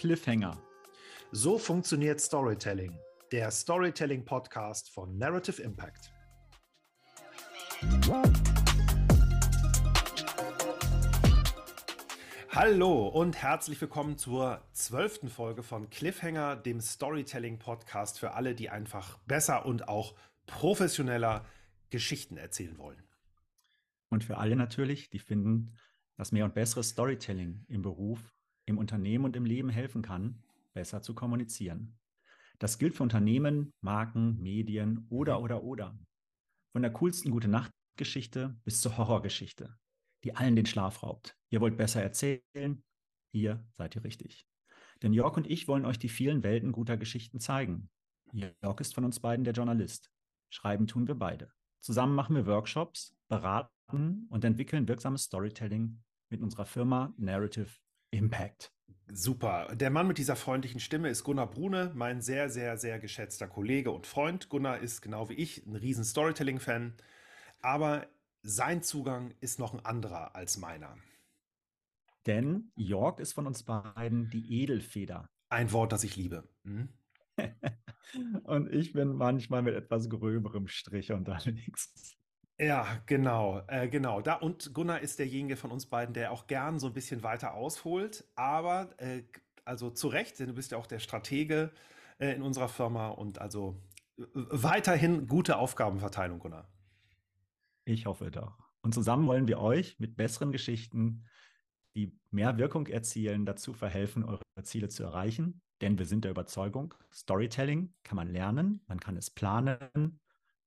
Cliffhanger. So funktioniert Storytelling, der Storytelling-Podcast von Narrative Impact. Hallo und herzlich willkommen zur zwölften Folge von Cliffhanger, dem Storytelling-Podcast für alle, die einfach besser und auch professioneller Geschichten erzählen wollen. Und für alle natürlich, die finden, dass mehr und besseres Storytelling im Beruf, im Unternehmen und im Leben helfen kann, besser zu kommunizieren. Das gilt für Unternehmen, Marken, Medien oder, mhm. oder, oder. Von der coolsten Gute-Nacht-Geschichte bis zur Horrorgeschichte, die allen den Schlaf raubt. Ihr wollt besser erzählen? Hier seid ihr richtig. Denn Jörg und ich wollen euch die vielen Welten guter Geschichten zeigen. Jörg ist von uns beiden der Journalist. Schreiben tun wir beide. Zusammen machen wir Workshops, beraten und entwickeln wirksames Storytelling mit unserer Firma Narrative Impact. Super. Der Mann mit dieser freundlichen Stimme ist Gunnar Brune, mein sehr, sehr, sehr geschätzter Kollege und Freund. Gunnar ist genau wie ich ein riesen Storytelling-Fan, aber sein Zugang ist noch ein anderer als meiner. Denn Jörg ist von uns beiden die Edelfeder. Ein Wort, das ich liebe. Hm? und ich bin manchmal mit etwas gröberem Strich unterwegs. Ja, genau, äh, genau. Da und Gunnar ist derjenige von uns beiden, der auch gern so ein bisschen weiter ausholt, aber äh, also zu Recht, denn du bist ja auch der Stratege äh, in unserer Firma und also weiterhin gute Aufgabenverteilung, Gunnar. Ich hoffe doch. Und zusammen wollen wir euch mit besseren Geschichten, die mehr Wirkung erzielen, dazu verhelfen, eure Ziele zu erreichen. Denn wir sind der Überzeugung, Storytelling kann man lernen, man kann es planen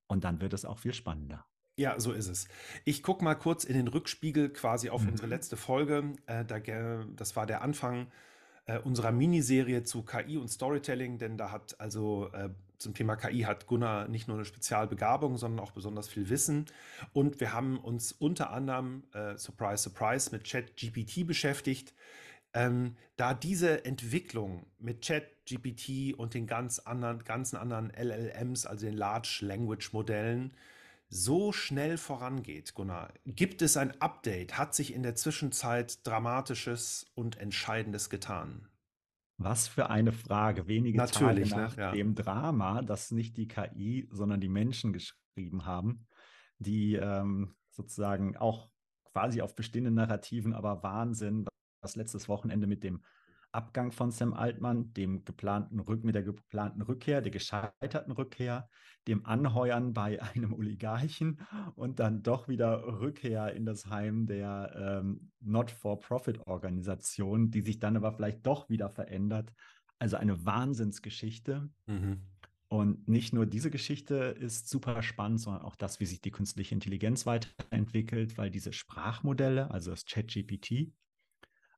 und dann wird es auch viel spannender. Ja, so ist es. Ich gucke mal kurz in den Rückspiegel quasi auf mhm. unsere letzte Folge. Äh, da, das war der Anfang äh, unserer Miniserie zu KI und Storytelling, denn da hat also äh, zum Thema KI hat Gunnar nicht nur eine Spezialbegabung, sondern auch besonders viel Wissen. Und wir haben uns unter anderem, äh, surprise, surprise, mit ChatGPT beschäftigt. Ähm, da diese Entwicklung mit ChatGPT und den ganz anderen, ganzen anderen LLMs, also den Large Language Modellen, so schnell vorangeht, Gunnar. Gibt es ein Update? Hat sich in der Zwischenzeit Dramatisches und Entscheidendes getan? Was für eine Frage. Wenige Natürlich, Tage ne? nach ne? ja. dem Drama, das nicht die KI, sondern die Menschen geschrieben haben, die ähm, sozusagen auch quasi auf bestehenden Narrativen, aber Wahnsinn, was letztes Wochenende mit dem Abgang von Sam Altmann, dem geplanten Rück mit der geplanten Rückkehr, der gescheiterten Rückkehr, dem Anheuern bei einem Oligarchen und dann doch wieder Rückkehr in das Heim der ähm, Not-for-Profit-Organisation, die sich dann aber vielleicht doch wieder verändert. Also eine Wahnsinnsgeschichte. Mhm. Und nicht nur diese Geschichte ist super spannend, sondern auch das, wie sich die künstliche Intelligenz weiterentwickelt, weil diese Sprachmodelle, also das ChatGPT,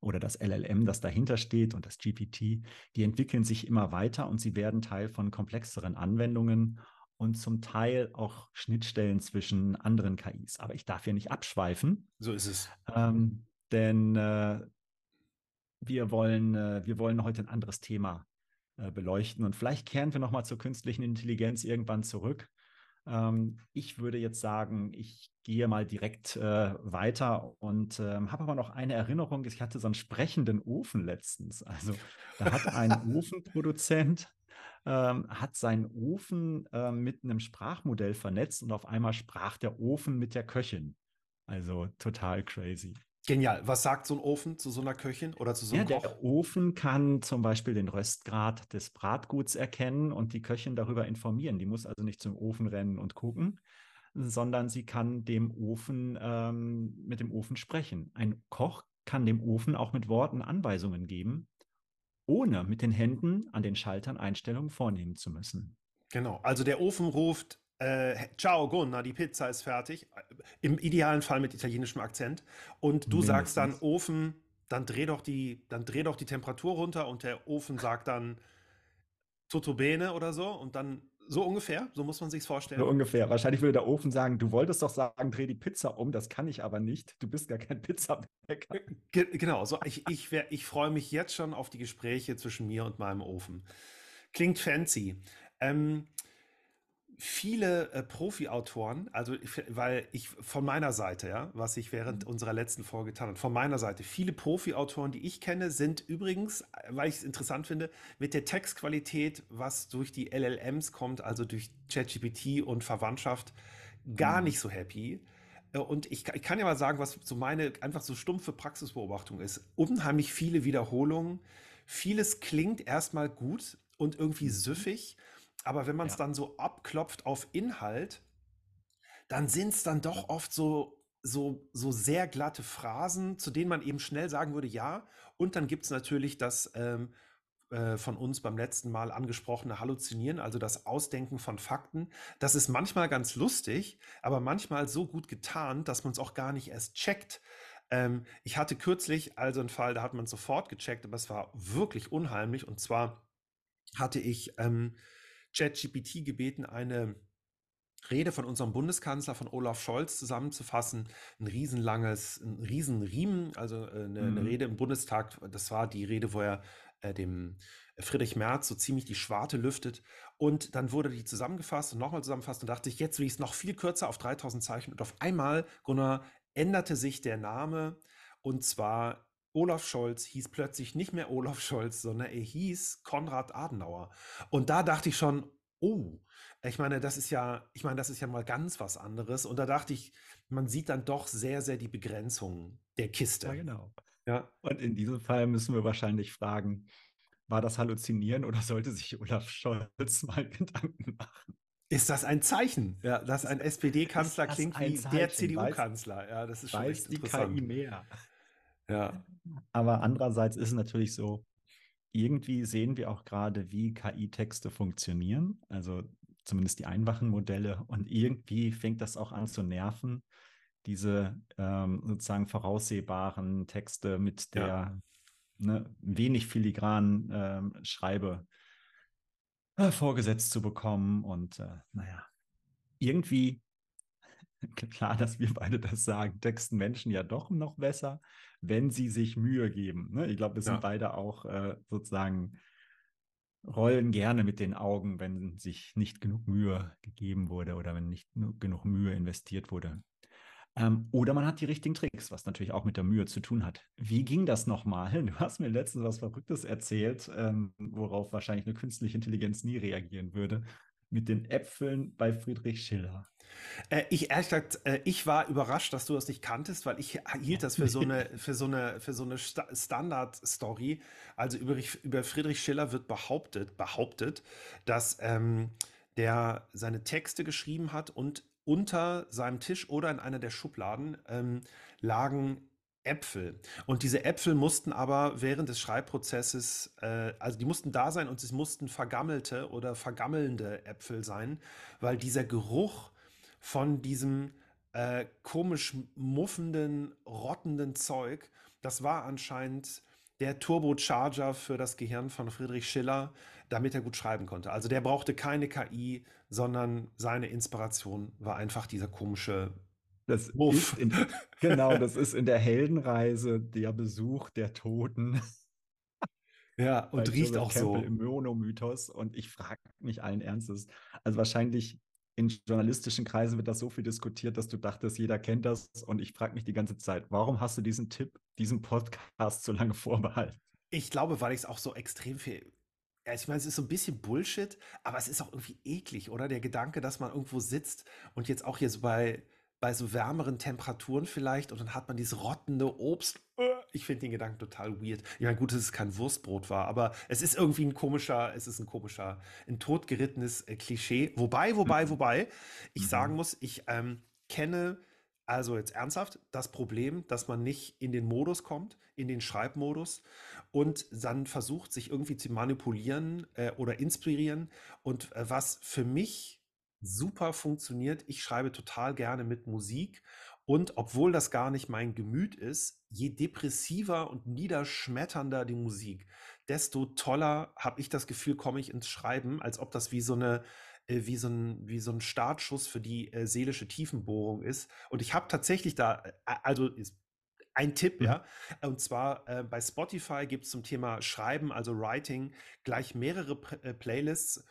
oder das LLM, das dahinter steht und das GPT, die entwickeln sich immer weiter und sie werden Teil von komplexeren Anwendungen und zum Teil auch Schnittstellen zwischen anderen KIs. Aber ich darf hier nicht abschweifen. So ist es. Ähm, denn äh, wir, wollen, äh, wir wollen heute ein anderes Thema äh, beleuchten und vielleicht kehren wir nochmal zur künstlichen Intelligenz irgendwann zurück. Ähm, ich würde jetzt sagen, ich gehe mal direkt äh, weiter und ähm, habe aber noch eine Erinnerung. Ich hatte so einen sprechenden Ofen letztens. Also da hat ein Ofenproduzent ähm, hat seinen Ofen äh, mit einem Sprachmodell vernetzt und auf einmal sprach der Ofen mit der Köchin. Also total crazy. Genial. Was sagt so ein Ofen zu so einer Köchin oder zu so einem ja, Koch? Der Ofen kann zum Beispiel den Röstgrad des Bratguts erkennen und die Köchin darüber informieren. Die muss also nicht zum Ofen rennen und gucken, sondern sie kann dem Ofen ähm, mit dem Ofen sprechen. Ein Koch kann dem Ofen auch mit Worten Anweisungen geben, ohne mit den Händen an den Schaltern Einstellungen vornehmen zu müssen. Genau. Also der Ofen ruft äh, Ciao Gunnar, die Pizza ist fertig. Im idealen Fall mit italienischem Akzent. Und du Mindestens. sagst dann Ofen, dann dreh doch die, dann dreh doch die Temperatur runter und der Ofen sagt dann Tutto bene oder so und dann so ungefähr, so muss man sich vorstellen. So ungefähr. Wahrscheinlich würde der Ofen sagen, du wolltest doch sagen, dreh die Pizza um, das kann ich aber nicht. Du bist gar kein Pizzabäcker. Ge genau, so ich, ich, ich freue mich jetzt schon auf die Gespräche zwischen mir und meinem Ofen. Klingt fancy. Ähm, viele äh, Profi-Autoren, also weil ich von meiner Seite, ja, was ich während mhm. unserer letzten Folge getan habe, von meiner Seite, viele Profi-Autoren, die ich kenne, sind übrigens, weil ich es interessant finde, mit der Textqualität, was durch die LLMs kommt, also durch ChatGPT und Verwandtschaft, gar mhm. nicht so happy. Äh, und ich, ich, kann ja mal sagen, was so meine einfach so stumpfe Praxisbeobachtung ist. Unheimlich viele Wiederholungen. Vieles klingt erstmal gut und irgendwie mhm. Aber wenn man es ja. dann so abklopft auf Inhalt, dann sind es dann doch oft so, so, so sehr glatte Phrasen, zu denen man eben schnell sagen würde, ja. Und dann gibt es natürlich das ähm, äh, von uns beim letzten Mal angesprochene Halluzinieren, also das Ausdenken von Fakten. Das ist manchmal ganz lustig, aber manchmal so gut getan, dass man es auch gar nicht erst checkt. Ähm, ich hatte kürzlich also einen Fall, da hat man sofort gecheckt, aber es war wirklich unheimlich. Und zwar hatte ich ähm, ChatGPT gebeten, eine Rede von unserem Bundeskanzler, von Olaf Scholz zusammenzufassen. Ein riesenlanges, ein Riesenriemen, also äh, eine, mhm. eine, Rede im Bundestag. Das war die Rede, wo er äh, dem Friedrich Merz so ziemlich die Schwarte lüftet. Und dann wurde die zusammengefasst und nochmal zusammengefasst und dachte ich, jetzt will ich es noch viel kürzer auf 3000 Zeichen. Und auf einmal, Gunnar, änderte sich der Name und zwar Olaf Scholz hieß plötzlich nicht mehr Olaf Scholz, sondern er hieß Konrad Adenauer. Und da dachte ich schon, oh, ich meine, das ist ja, ich meine, das ist ja mal ganz was anderes. Und da dachte ich, man sieht dann doch sehr, sehr die Begrenzung der Kiste. Ja, genau. Ja. Und in diesem Fall müssen wir wahrscheinlich fragen, war das Halluzinieren oder sollte sich Olaf Scholz mal Gedanken machen? Ist das ein Zeichen, ja, dass ein SPD-Kanzler klingt wie der CDU-Kanzler? Ja, das ist schon weiß die KI mehr. Ja. Aber andererseits ist es natürlich so, irgendwie sehen wir auch gerade, wie KI-Texte funktionieren, also zumindest die einfachen Modelle. Und irgendwie fängt das auch an zu nerven, diese ähm, sozusagen voraussehbaren Texte mit der ja. ne, wenig filigranen ähm, Schreibe äh, vorgesetzt zu bekommen. Und äh, naja, irgendwie klar, dass wir beide das sagen, texten Menschen ja doch noch besser, wenn sie sich Mühe geben. Ne? Ich glaube, wir sind ja. beide auch äh, sozusagen rollen gerne mit den Augen, wenn sich nicht genug Mühe gegeben wurde oder wenn nicht genug Mühe investiert wurde. Ähm, oder man hat die richtigen Tricks, was natürlich auch mit der Mühe zu tun hat. Wie ging das nochmal? Du hast mir letztens was Verrücktes erzählt, ähm, worauf wahrscheinlich eine künstliche Intelligenz nie reagieren würde. Mit den Äpfeln bei Friedrich Schiller. Äh, ich ehrlich gesagt, äh, ich war überrascht, dass du das nicht kanntest, weil ich hielt das für so eine, für so eine, für so eine Sta Standard-Story. Also über, über Friedrich Schiller wird behauptet, behauptet, dass ähm, der seine Texte geschrieben hat und unter seinem Tisch oder in einer der Schubladen ähm, lagen Äpfel. Und diese Äpfel mussten aber während des Schreibprozesses, äh, also die mussten da sein und es mussten vergammelte oder vergammelnde Äpfel sein, weil dieser Geruch von diesem äh, komisch muffenden, rottenden Zeug. Das war anscheinend der Turbocharger für das Gehirn von Friedrich Schiller, damit er gut schreiben konnte. Also der brauchte keine KI, sondern seine Inspiration war einfach dieser komische das Muff. In, genau, das ist in der Heldenreise der Besuch der Toten. Ja, und riecht auch Campbell so. Im Monomythos. Und ich frage mich allen Ernstes. Also wahrscheinlich in journalistischen Kreisen wird das so viel diskutiert, dass du dachtest, jeder kennt das. Und ich frage mich die ganze Zeit, warum hast du diesen Tipp, diesen Podcast so lange vorbehalten? Ich glaube, weil ich es auch so extrem viel. Ich meine, es ist so ein bisschen Bullshit, aber es ist auch irgendwie eklig, oder? Der Gedanke, dass man irgendwo sitzt und jetzt auch hier so bei bei so wärmeren Temperaturen vielleicht und dann hat man dieses rottende Obst. Ich finde den Gedanken total weird. Ich meine, gut, dass es kein Wurstbrot war, aber es ist irgendwie ein komischer, es ist ein komischer, ein totgerittenes äh, Klischee. Wobei, wobei, mhm. wobei, ich mhm. sagen muss, ich ähm, kenne also jetzt ernsthaft das Problem, dass man nicht in den Modus kommt, in den Schreibmodus und dann versucht, sich irgendwie zu manipulieren äh, oder inspirieren. Und äh, was für mich super funktioniert. Ich schreibe total gerne mit Musik und obwohl das gar nicht mein Gemüt ist, je depressiver und niederschmetternder die Musik, desto toller habe ich das Gefühl, komme ich ins Schreiben, als ob das wie so eine äh, wie so ein, wie so ein Startschuss für die äh, seelische Tiefenbohrung ist. Und ich habe tatsächlich da, äh, also ist ein Tipp, mhm. ja. Und zwar äh, bei Spotify gibt es zum Thema Schreiben, also Writing, gleich mehrere P äh, Playlists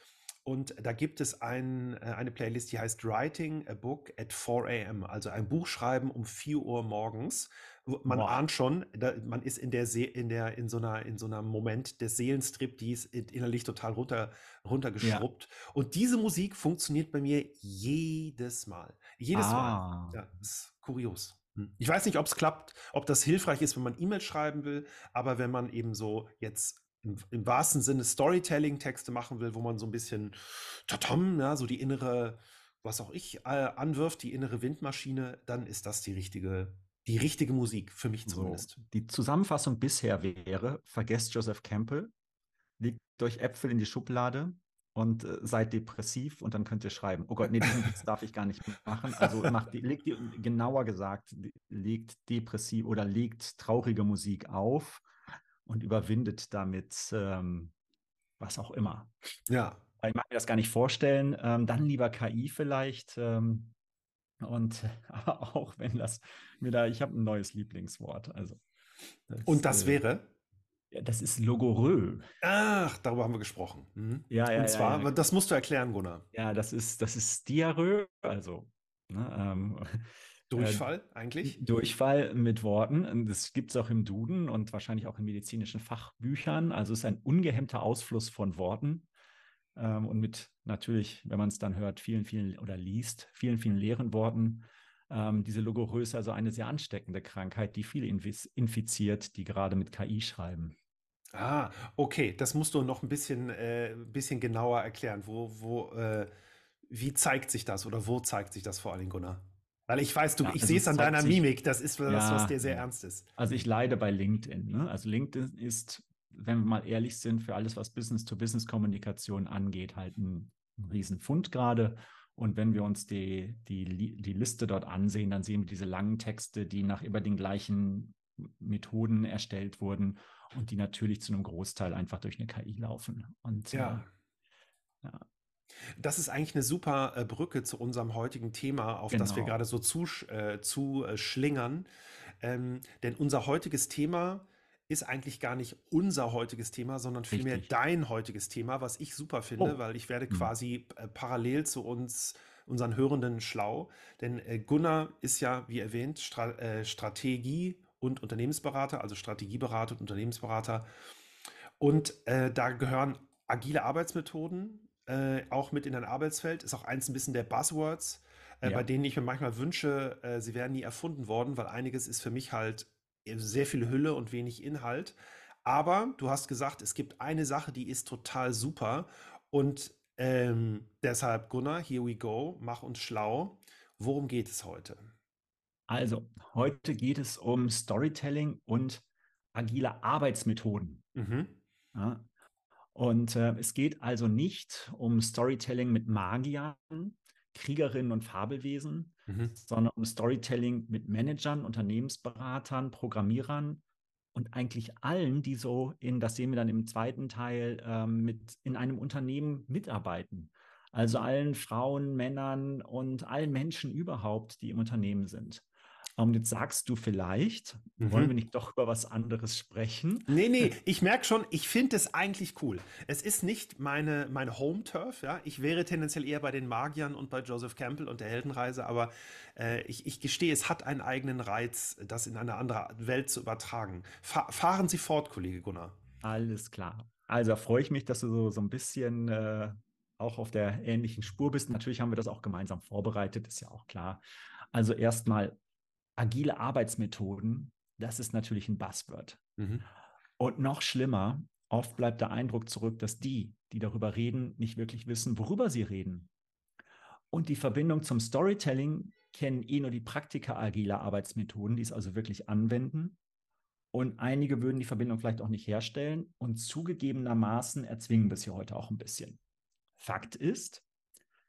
Und da gibt es ein, äh, eine Playlist, die heißt Writing a Book at 4 a.m., also ein Buch schreiben um 4 Uhr morgens. Man Boah. ahnt schon, da, man ist in der, See, in der in so einer in so einem Moment des Seelenstrip, die ist innerlich total runter runtergeschrubbt. Ja. Und diese Musik funktioniert bei mir jedes Mal, jedes ah. Mal. Ja, ist kurios. Hm. Ich weiß nicht, ob es klappt, ob das hilfreich ist, wenn man E-Mail schreiben will, aber wenn man eben so jetzt im, im wahrsten Sinne Storytelling-Texte machen will, wo man so ein bisschen tatam, ja, so die innere, was auch ich, äh, anwirft, die innere Windmaschine, dann ist das die richtige, die richtige Musik, für mich zumindest. So, die Zusammenfassung bisher wäre, vergesst Joseph Campbell, legt durch Äpfel in die Schublade und äh, seid depressiv und dann könnt ihr schreiben. Oh Gott, nee, diesen Witz darf ich gar nicht machen. Also macht die, legt die, genauer gesagt, legt depressiv oder legt traurige Musik auf und überwindet damit ähm, was auch immer. Ja. Ich mag mir das gar nicht vorstellen. Ähm, dann lieber KI vielleicht. Ähm, und aber auch wenn das mir da, ich habe ein neues Lieblingswort. Also das, und das äh, wäre? Ja, das ist Logorö. Ach, darüber haben wir gesprochen. Mhm. Ja, ja. Und zwar, ja, ja. das musst du erklären, Gunnar. Ja, das ist, das ist Diarrhoe, also ne, ähm, Durchfall äh, eigentlich? Durchfall mit Worten. Das gibt es auch im Duden und wahrscheinlich auch in medizinischen Fachbüchern. Also es ist ein ungehemmter Ausfluss von Worten. Ähm, und mit natürlich, wenn man es dann hört, vielen, vielen oder liest, vielen, vielen leeren Worten. Ähm, diese Logoröse, also eine sehr ansteckende Krankheit, die viele infiziert, die gerade mit KI schreiben. Ah, okay, das musst du noch ein bisschen, äh, bisschen genauer erklären. Wo, wo, äh, wie zeigt sich das oder wo zeigt sich das vor allem, Gunnar? Weil ich weiß, du, ja, ich also sehe es an deiner sich, Mimik, das ist was, ja, was dir sehr ernst ist. Also ich leide bei LinkedIn. Ne? Also LinkedIn ist, wenn wir mal ehrlich sind, für alles, was Business-to-Business-Kommunikation angeht, halt ein, ein Riesenfund gerade. Und wenn wir uns die, die, die Liste dort ansehen, dann sehen wir diese langen Texte, die nach über den gleichen Methoden erstellt wurden und die natürlich zu einem Großteil einfach durch eine KI laufen. Und ja. Äh, ja. Das ist eigentlich eine super äh, Brücke zu unserem heutigen Thema, auf das wir genau. gerade so zusch äh, zu äh, schlingern. Ähm, denn unser heutiges Thema ist eigentlich gar nicht unser heutiges Thema, sondern vielmehr dein heutiges Thema, was ich super finde, Oh. weil ich werde Mhm. quasi äh, parallel zu uns, unseren Hörenden schlau. Denn äh, Gunnar ist ja, wie erwähnt, Stra äh, Strategie und Unternehmensberater, also Strategieberater und Unternehmensberater. Und da gehören agile Arbeitsmethoden, äh, auch mit in dein Arbeitsfeld. Ist auch eins ein bisschen der Buzzwords, äh, ja. bei denen ich mir manchmal wünsche, äh, sie wären nie erfunden worden, weil einiges ist für mich halt sehr viel Hülle und wenig Inhalt. Aber du hast gesagt, es gibt eine Sache, die ist total super. Und ähm, deshalb, Gunnar, here we go, mach uns schlau. Worum geht es heute? Also, heute geht es um Storytelling und agile Arbeitsmethoden. Mhm. Ja, und äh, es geht also nicht um Storytelling mit Magiern, Kriegerinnen und Fabelwesen, mhm. sondern um Storytelling mit Managern, Unternehmensberatern, Programmierern und eigentlich allen, die so in, das sehen wir dann im zweiten Teil, ähm, mit in einem Unternehmen mitarbeiten. Also allen Frauen, Männern und allen Menschen überhaupt, die im Unternehmen sind. Und jetzt sagst du vielleicht, mhm. wollen wir nicht doch über was anderes sprechen? Nee, nee, ich merke schon, ich finde es eigentlich cool. Es ist nicht meine, meine Home-Turf, ja. Ich wäre tendenziell eher bei den Magiern und bei Joseph Campbell und der Heldenreise, aber äh, ich, ich gestehe, es hat einen eigenen Reiz, das in eine andere Welt zu übertragen. Fa fahren Sie fort, Kollege Gunnar. Alles klar. Also freue ich mich, dass du so, so ein bisschen äh, auch auf der ähnlichen Spur bist. Natürlich haben wir das auch gemeinsam vorbereitet, ist ja auch klar. Also erstmal, agile Arbeitsmethoden, das ist natürlich ein Buzzword. Mhm. Und noch schlimmer, oft bleibt der Eindruck zurück, dass die, die darüber reden, nicht wirklich wissen, worüber sie reden. Und die Verbindung zum Storytelling kennen eh nur die Praktiker agiler Arbeitsmethoden, die es also wirklich anwenden. Und einige würden die Verbindung vielleicht auch nicht herstellen und zugegebenermaßen erzwingen wir es hier heute auch ein bisschen. Fakt ist,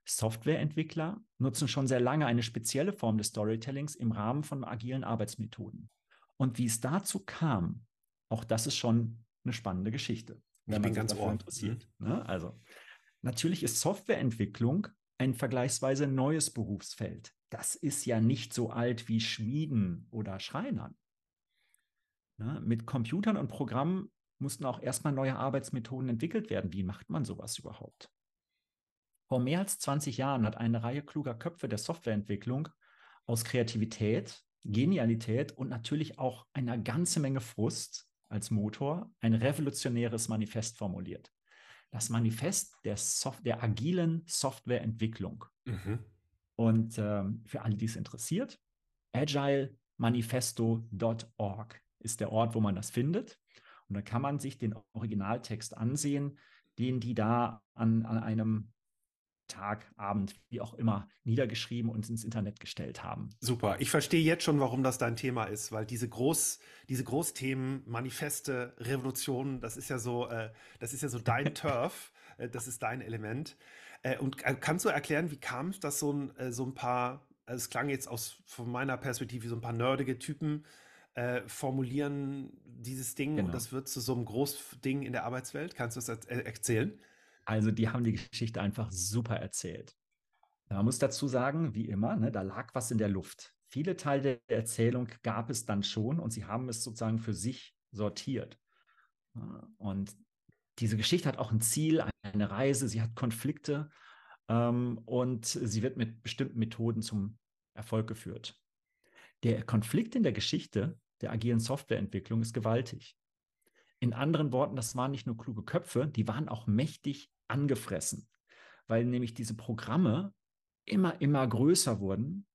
Softwareentwickler nutzen schon sehr lange eine spezielle Form des Storytellings im Rahmen von agilen Arbeitsmethoden. Und wie es dazu kam, auch das ist schon eine spannende Geschichte, wenn man sich dafür interessiert. Mhm. Ne? Also natürlich ist Softwareentwicklung ein vergleichsweise neues Berufsfeld. Das ist ja nicht so alt wie Schmieden oder Schreinern. Ne? Mit Computern und Programmen mussten auch erstmal neue Arbeitsmethoden entwickelt werden. Wie macht man sowas überhaupt? Vor mehr als 20 Jahren hat eine Reihe kluger Köpfe der Softwareentwicklung aus Kreativität, Genialität und natürlich auch einer ganzen Menge Frust als Motor ein revolutionäres Manifest formuliert. Das Manifest der, Soft der agilen Softwareentwicklung. Mhm. Und ähm, für alle, die es interessiert, agilemanifesto.org ist der Ort, wo man das findet. Und da kann man sich den Originaltext ansehen, den die da an, an einem Tag, Abend, wie auch immer, niedergeschrieben und ins Internet gestellt haben. Super. Ich verstehe jetzt schon, warum das dein Thema ist, weil diese Groß, diese Großthemen, Manifeste, Revolutionen, das ist ja so, äh, das ist ja so dein Turf, äh, das ist dein Element. Äh, und äh, kannst du erklären, wie kam es, dass so ein, äh, so ein paar, also es klang jetzt aus von meiner Perspektive wie so ein paar nerdige Typen äh, formulieren dieses Ding genau. und das wird zu so einem Großding in der Arbeitswelt. Kannst du das erzählen? Also die haben die Geschichte einfach super erzählt. Man muss dazu sagen, wie immer, ne, da lag was in der Luft. Viele Teile der Erzählung gab es dann schon und sie haben es sozusagen für sich sortiert. Und diese Geschichte hat auch ein Ziel, eine Reise, sie hat Konflikte ähm, und sie wird mit bestimmten Methoden zum Erfolg geführt. Der Konflikt in der Geschichte der agilen Softwareentwicklung ist gewaltig. In anderen Worten, das waren nicht nur kluge Köpfe, die waren auch mächtig angefressen, weil nämlich diese Programme immer, immer größer wurden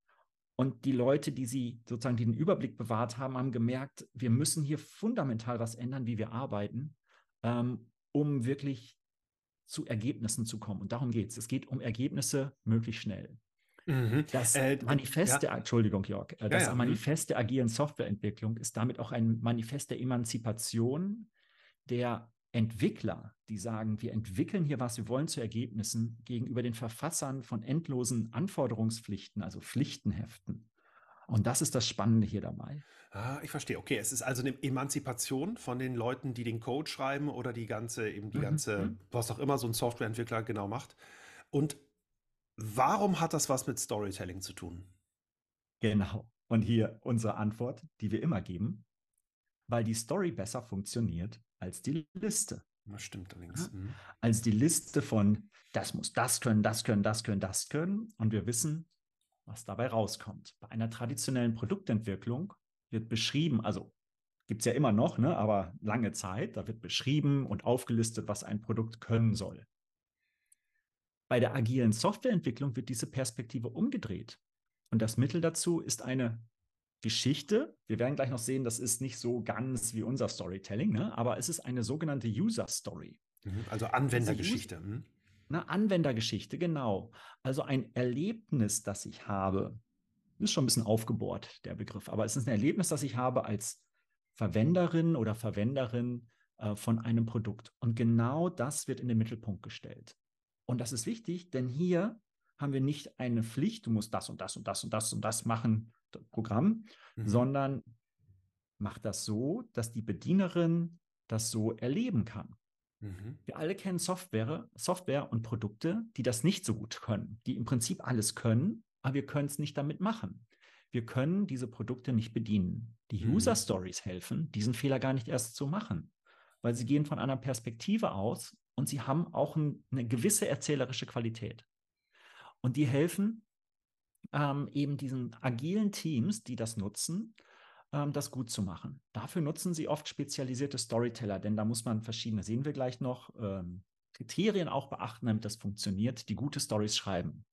und die Leute, die sie sozusagen den Überblick bewahrt haben, haben gemerkt, wir müssen hier fundamental was ändern, wie wir arbeiten, ähm, um wirklich zu Ergebnissen zu kommen. Und darum geht es. Es geht um Ergebnisse möglichst schnell. Mhm. Das äh, Manifest ja. der, Entschuldigung, Jörg, äh, das ja, ja. Mhm. Manifest der agilen Softwareentwicklung ist damit auch ein Manifest der Emanzipation der Entwickler, die sagen, wir entwickeln hier was, wir wollen zu Ergebnissen gegenüber den Verfassern von endlosen Anforderungspflichten, also Pflichtenheften. Und das ist das Spannende hier dabei. Ah, ich verstehe. Okay, es ist also eine Emanzipation von den Leuten, die den Code schreiben oder die ganze, eben die mhm. ganze, mhm. was auch immer so ein Softwareentwickler genau macht. Und warum hat das was mit Storytelling zu tun? Genau. Und hier unsere Antwort, die wir immer geben, weil die Story besser funktioniert als die Liste. Das stimmt allerdings. Mhm. Als die Liste von, das muss das können, das können, das können, das können. Und wir wissen, was dabei rauskommt. Bei einer traditionellen Produktentwicklung wird beschrieben, also gibt es ja immer noch, ne, aber lange Zeit, da wird beschrieben und aufgelistet, was ein Produkt können soll. Bei der agilen Softwareentwicklung wird diese Perspektive umgedreht. Und das Mittel dazu ist eine Geschichte. Wir werden gleich noch sehen, das ist nicht so ganz wie unser Storytelling, ne? aber es ist eine sogenannte User Story. Mhm, also Anwendergeschichte. Eine mhm. Anwendergeschichte, genau. Also ein Erlebnis, das ich habe. Ist schon ein bisschen aufgebohrt, der Begriff, aber es ist ein Erlebnis, das ich habe als Verwenderin oder Verwenderin äh, von einem Produkt. Und genau das wird in den Mittelpunkt gestellt. Und das ist wichtig, denn hier haben wir nicht eine Pflicht, du musst das und das und das und das und das machen, Programm, mhm. sondern macht das so, dass die Bedienerin das so erleben kann. Mhm. Wir alle kennen Software, Software und Produkte, die das nicht so gut können, die im Prinzip alles können, aber wir können es nicht damit machen. Wir können diese Produkte nicht bedienen. Die mhm. User Stories helfen, diesen Fehler gar nicht erst zu machen, weil sie gehen von einer Perspektive aus und sie haben auch ein, eine gewisse erzählerische Qualität. Und die helfen, ähm, eben diesen agilen Teams, die das nutzen, ähm, das gut zu machen. Dafür nutzen sie oft spezialisierte Storyteller, denn da muss man verschiedene, sehen wir gleich noch, ähm, Kriterien auch beachten, damit das funktioniert, die gute Stories schreiben.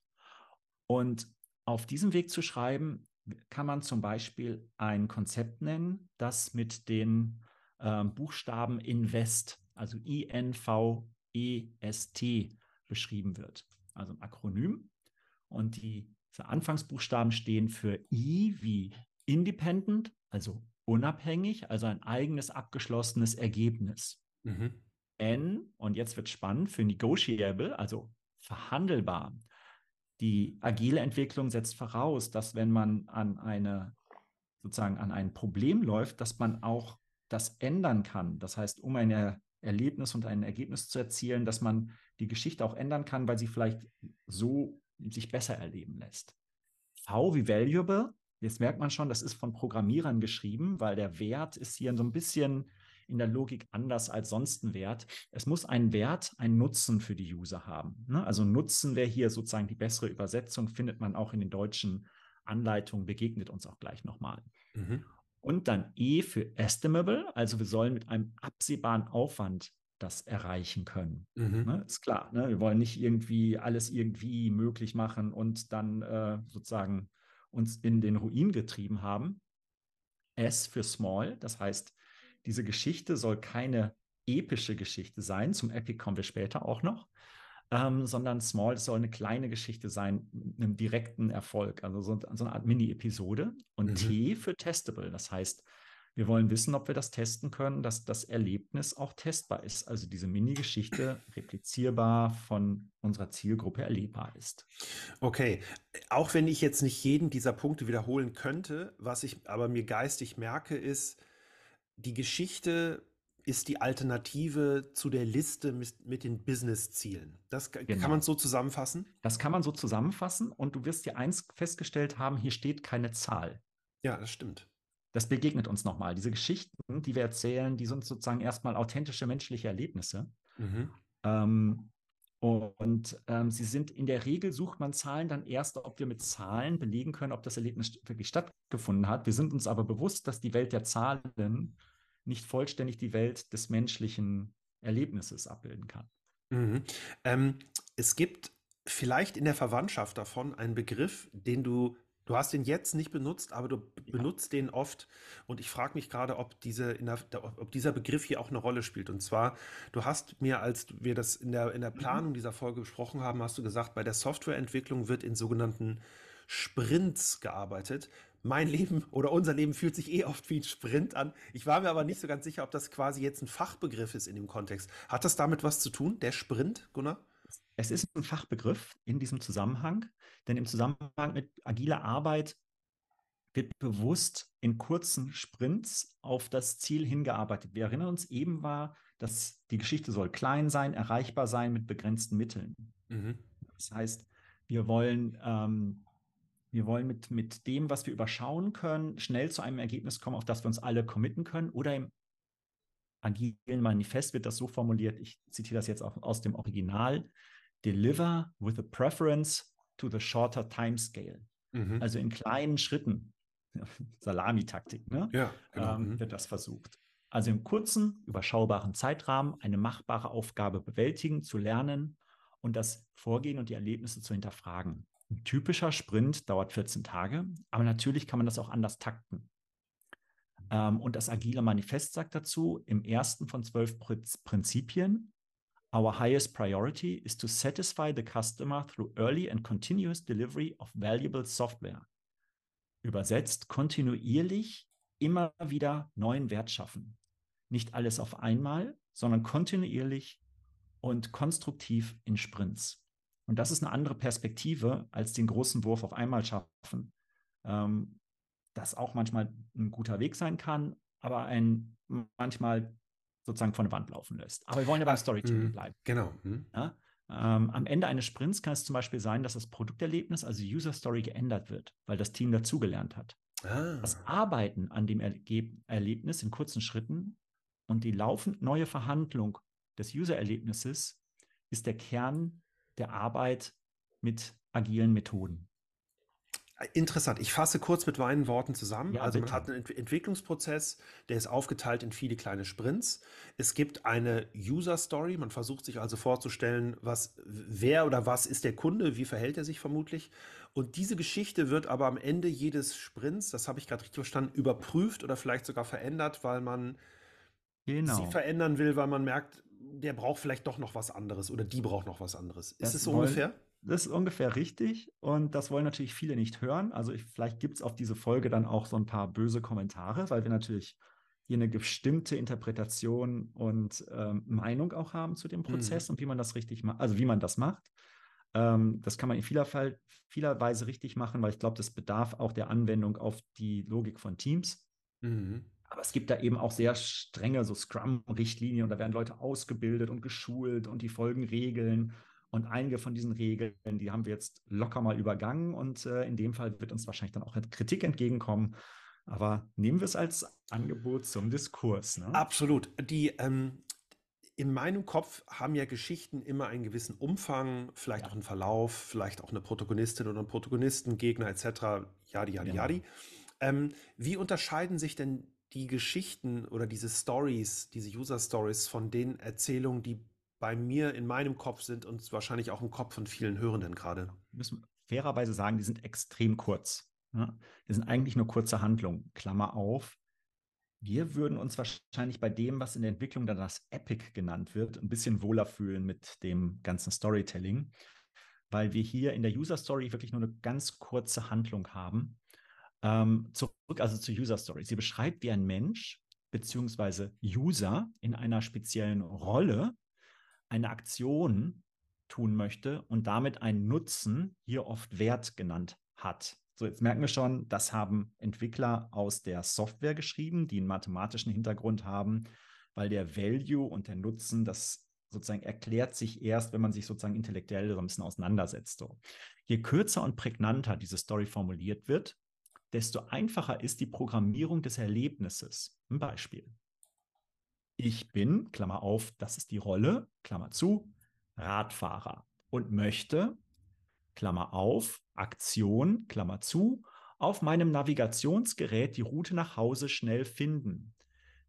Und auf diesem Weg zu schreiben, kann man zum Beispiel ein Konzept nennen, das mit den ähm, Buchstaben Invest, also I-N-V-E-S-T, beschrieben wird. Also ein Akronym. Und die Anfangsbuchstaben stehen für I wie independent, also unabhängig, also ein eigenes abgeschlossenes Ergebnis. Mhm. N, und jetzt wird spannend, für negotiable, also verhandelbar. Die agile Entwicklung setzt voraus, dass wenn man an eine sozusagen an ein Problem läuft, dass man auch das ändern kann. Das heißt, um ein Erlebnis und ein Ergebnis zu erzielen, dass man die Geschichte auch ändern kann, weil sie vielleicht so sich besser erleben lässt. V wie valuable. Jetzt merkt man schon, das ist von Programmierern geschrieben, weil der Wert ist hier so ein bisschen in der Logik anders als sonst ein Wert. Es muss einen Wert, einen Nutzen für die User haben. Ne? Also Nutzen wäre hier sozusagen die bessere Übersetzung, findet man auch in den deutschen Anleitungen, begegnet uns auch gleich nochmal. Mhm. Und dann E für estimable, also wir sollen mit einem absehbaren Aufwand das erreichen können. Mhm. Ne, ist klar, ne? wir wollen nicht irgendwie alles irgendwie möglich machen und dann äh, sozusagen uns in den Ruin getrieben haben. S für small, das heißt, diese Geschichte soll keine epische Geschichte sein, zum Epic kommen wir später auch noch, ähm, sondern Small soll eine kleine Geschichte sein mit einem direkten Erfolg, also so, so eine Art Mini-Episode. Und mhm. T für Testable, das heißt, wir wollen wissen, ob wir das testen können, dass das Erlebnis auch testbar ist. Also diese Mini-Geschichte replizierbar von unserer Zielgruppe erlebbar ist. Okay, auch wenn ich jetzt nicht jeden dieser Punkte wiederholen könnte, was ich aber mir geistig merke, ist, die Geschichte ist die Alternative zu der Liste mit, mit den Business-Zielen. Das genau. kann man so zusammenfassen? Das kann man so zusammenfassen und du wirst dir eins festgestellt haben, hier steht keine Zahl. Ja, das stimmt das begegnet uns nochmal. Diese Geschichten, die wir erzählen, die sind sozusagen erstmal authentische menschliche Erlebnisse. Mhm. Ähm, und ähm, sie sind in der Regel, sucht man Zahlen dann erst, ob wir mit Zahlen belegen können, ob das Erlebnis wirklich stattgefunden hat. Wir sind uns aber bewusst, dass die Welt der Zahlen nicht vollständig die Welt des menschlichen Erlebnisses abbilden kann. Mhm. Ähm, es gibt vielleicht in der Verwandtschaft davon einen Begriff, den du Du hast den jetzt nicht benutzt, aber du ja. benutzt den oft. Und ich frage mich gerade, ob, diese der, ob dieser Begriff hier auch eine Rolle spielt. Und zwar, du hast mir, als wir das in der, in der mhm. Planung dieser Folge besprochen haben, hast du gesagt, bei der Softwareentwicklung wird in sogenannten Sprints gearbeitet. Mein Leben oder unser Leben fühlt sich eh oft wie ein Sprint an. Ich war mir aber nicht so ganz sicher, ob das quasi jetzt ein Fachbegriff ist in dem Kontext. Hat das damit was zu tun, der Sprint, Gunnar? Es ist ein Fachbegriff in diesem Zusammenhang, denn im Zusammenhang mit agiler Arbeit wird bewusst in kurzen Sprints auf das Ziel hingearbeitet. Wir erinnern uns eben war, dass die Geschichte soll klein sein, erreichbar sein mit begrenzten Mitteln. Mhm. Das heißt, wir wollen, ähm, wir wollen mit, mit dem, was wir überschauen können, schnell zu einem Ergebnis kommen, auf das wir uns alle committen können. Oder im agilen Manifest wird das so formuliert, ich zitiere das jetzt auch aus dem Original, deliver with a preference to the shorter time scale. Mhm. Also in kleinen Schritten. Salamitaktik, ne? Ja, genau. ähm, mhm. wird das versucht. Also im kurzen, überschaubaren Zeitrahmen eine machbare Aufgabe bewältigen, zu lernen und das Vorgehen und die Erlebnisse zu hinterfragen. Ein typischer Sprint dauert 14 Tage, aber natürlich kann man das auch anders takten. Ähm, und das Agile Manifest sagt dazu, im ersten von zwölf Prinzipien Our highest priority is to satisfy the customer through early and continuous delivery of valuable software. Übersetzt kontinuierlich immer wieder neuen Wert schaffen. Nicht alles auf einmal, sondern kontinuierlich und konstruktiv in Sprints. Und das ist eine andere Perspektive als den großen Wurf auf einmal schaffen, ähm, das auch manchmal ein guter Weg sein kann, aber ein manchmal sozusagen von der Wand laufen lässt. Aber wir wollen ja beim ah, Storytelling mhm. bleiben. Genau. Mhm. Ja? Ähm, am Ende eines Sprints kann es zum Beispiel sein, dass das Produkterlebnis, also User Story, geändert wird, weil das Team dazugelernt hat. Ah. Das Arbeiten an dem Erleb Erlebnis in kurzen Schritten und die laufend neue Verhandlung des User-Erlebnisses ist der Kern der Arbeit mit agilen Methoden. Interessant. Ich fasse kurz mit meinen Worten zusammen. Ja, also man hat einen Ent Entwicklungsprozess, der ist aufgeteilt in viele kleine Sprints. Es gibt eine User Story. Man versucht sich also vorzustellen, was, wer oder was ist der Kunde, wie verhält er sich vermutlich. Und diese Geschichte wird aber am Ende jedes Sprints, das habe ich gerade richtig verstanden, überprüft oder vielleicht sogar verändert, weil man genau. sie verändern will, weil man merkt, der braucht vielleicht doch noch was anderes oder die braucht noch was anderes. Ist es so ungefähr? Das ist ungefähr richtig und das wollen natürlich viele nicht hören. Also ich, vielleicht gibt es auf diese Folge dann auch so ein paar böse Kommentare, weil wir natürlich hier eine bestimmte Interpretation und ähm, Meinung auch haben zu dem Prozess mhm. und wie man das richtig macht, also wie man das macht. Ähm, das kann man in vieler, Fall, vieler Weise richtig machen, weil ich glaube, das bedarf auch der Anwendung auf die Logik von Teams. Mhm. Aber es gibt da eben auch sehr strenge so Scrum-Richtlinien und da werden Leute ausgebildet und geschult und die folgen Regeln. Und einige von diesen Regeln, die haben wir jetzt locker mal übergangen. Und äh, in dem Fall wird uns wahrscheinlich dann auch Kritik entgegenkommen. Aber nehmen wir es als Angebot zum Diskurs. Ne? Absolut. Die, ähm, in meinem Kopf haben ja Geschichten immer einen gewissen Umfang, vielleicht ja. auch einen Verlauf, vielleicht auch eine Protagonistin oder einen Protagonisten, Gegner etc. Jadi, jadi, genau. jadi. Ähm, wie unterscheiden sich denn die Geschichten oder diese Stories, diese User Stories von den Erzählungen, die bei mir in meinem Kopf sind und wahrscheinlich auch im Kopf von vielen Hörenden gerade? Müssen wir fairerweise sagen, die sind extrem kurz. Ne? Die sind eigentlich nur kurze Handlungen. Klammer auf. Wir würden uns wahrscheinlich bei dem, was in der Entwicklung dann das Epic genannt wird, ein bisschen wohler fühlen mit dem ganzen Storytelling, weil wir hier in der User Story wirklich nur eine ganz kurze Handlung haben ähm, zurück also zur User Story. Sie beschreibt, wie ein Mensch bzw. User in einer speziellen Rolle eine Aktion tun möchte und damit einen Nutzen, hier oft Wert genannt hat. So, jetzt merken wir schon, das haben Entwickler aus der Software geschrieben, die einen mathematischen Hintergrund haben, weil der Value und der Nutzen, das sozusagen erklärt sich erst, wenn man sich sozusagen intellektuell so ein bisschen auseinandersetzt. So. Je kürzer und prägnanter diese Story formuliert wird, desto einfacher ist die Programmierung des Erlebnisses. Ein Beispiel. Ich bin, Klammer auf, das ist die Rolle, Klammer zu, Radfahrer und möchte, Klammer auf, Aktion, Klammer zu, auf meinem Navigationsgerät die Route nach Hause schnell finden,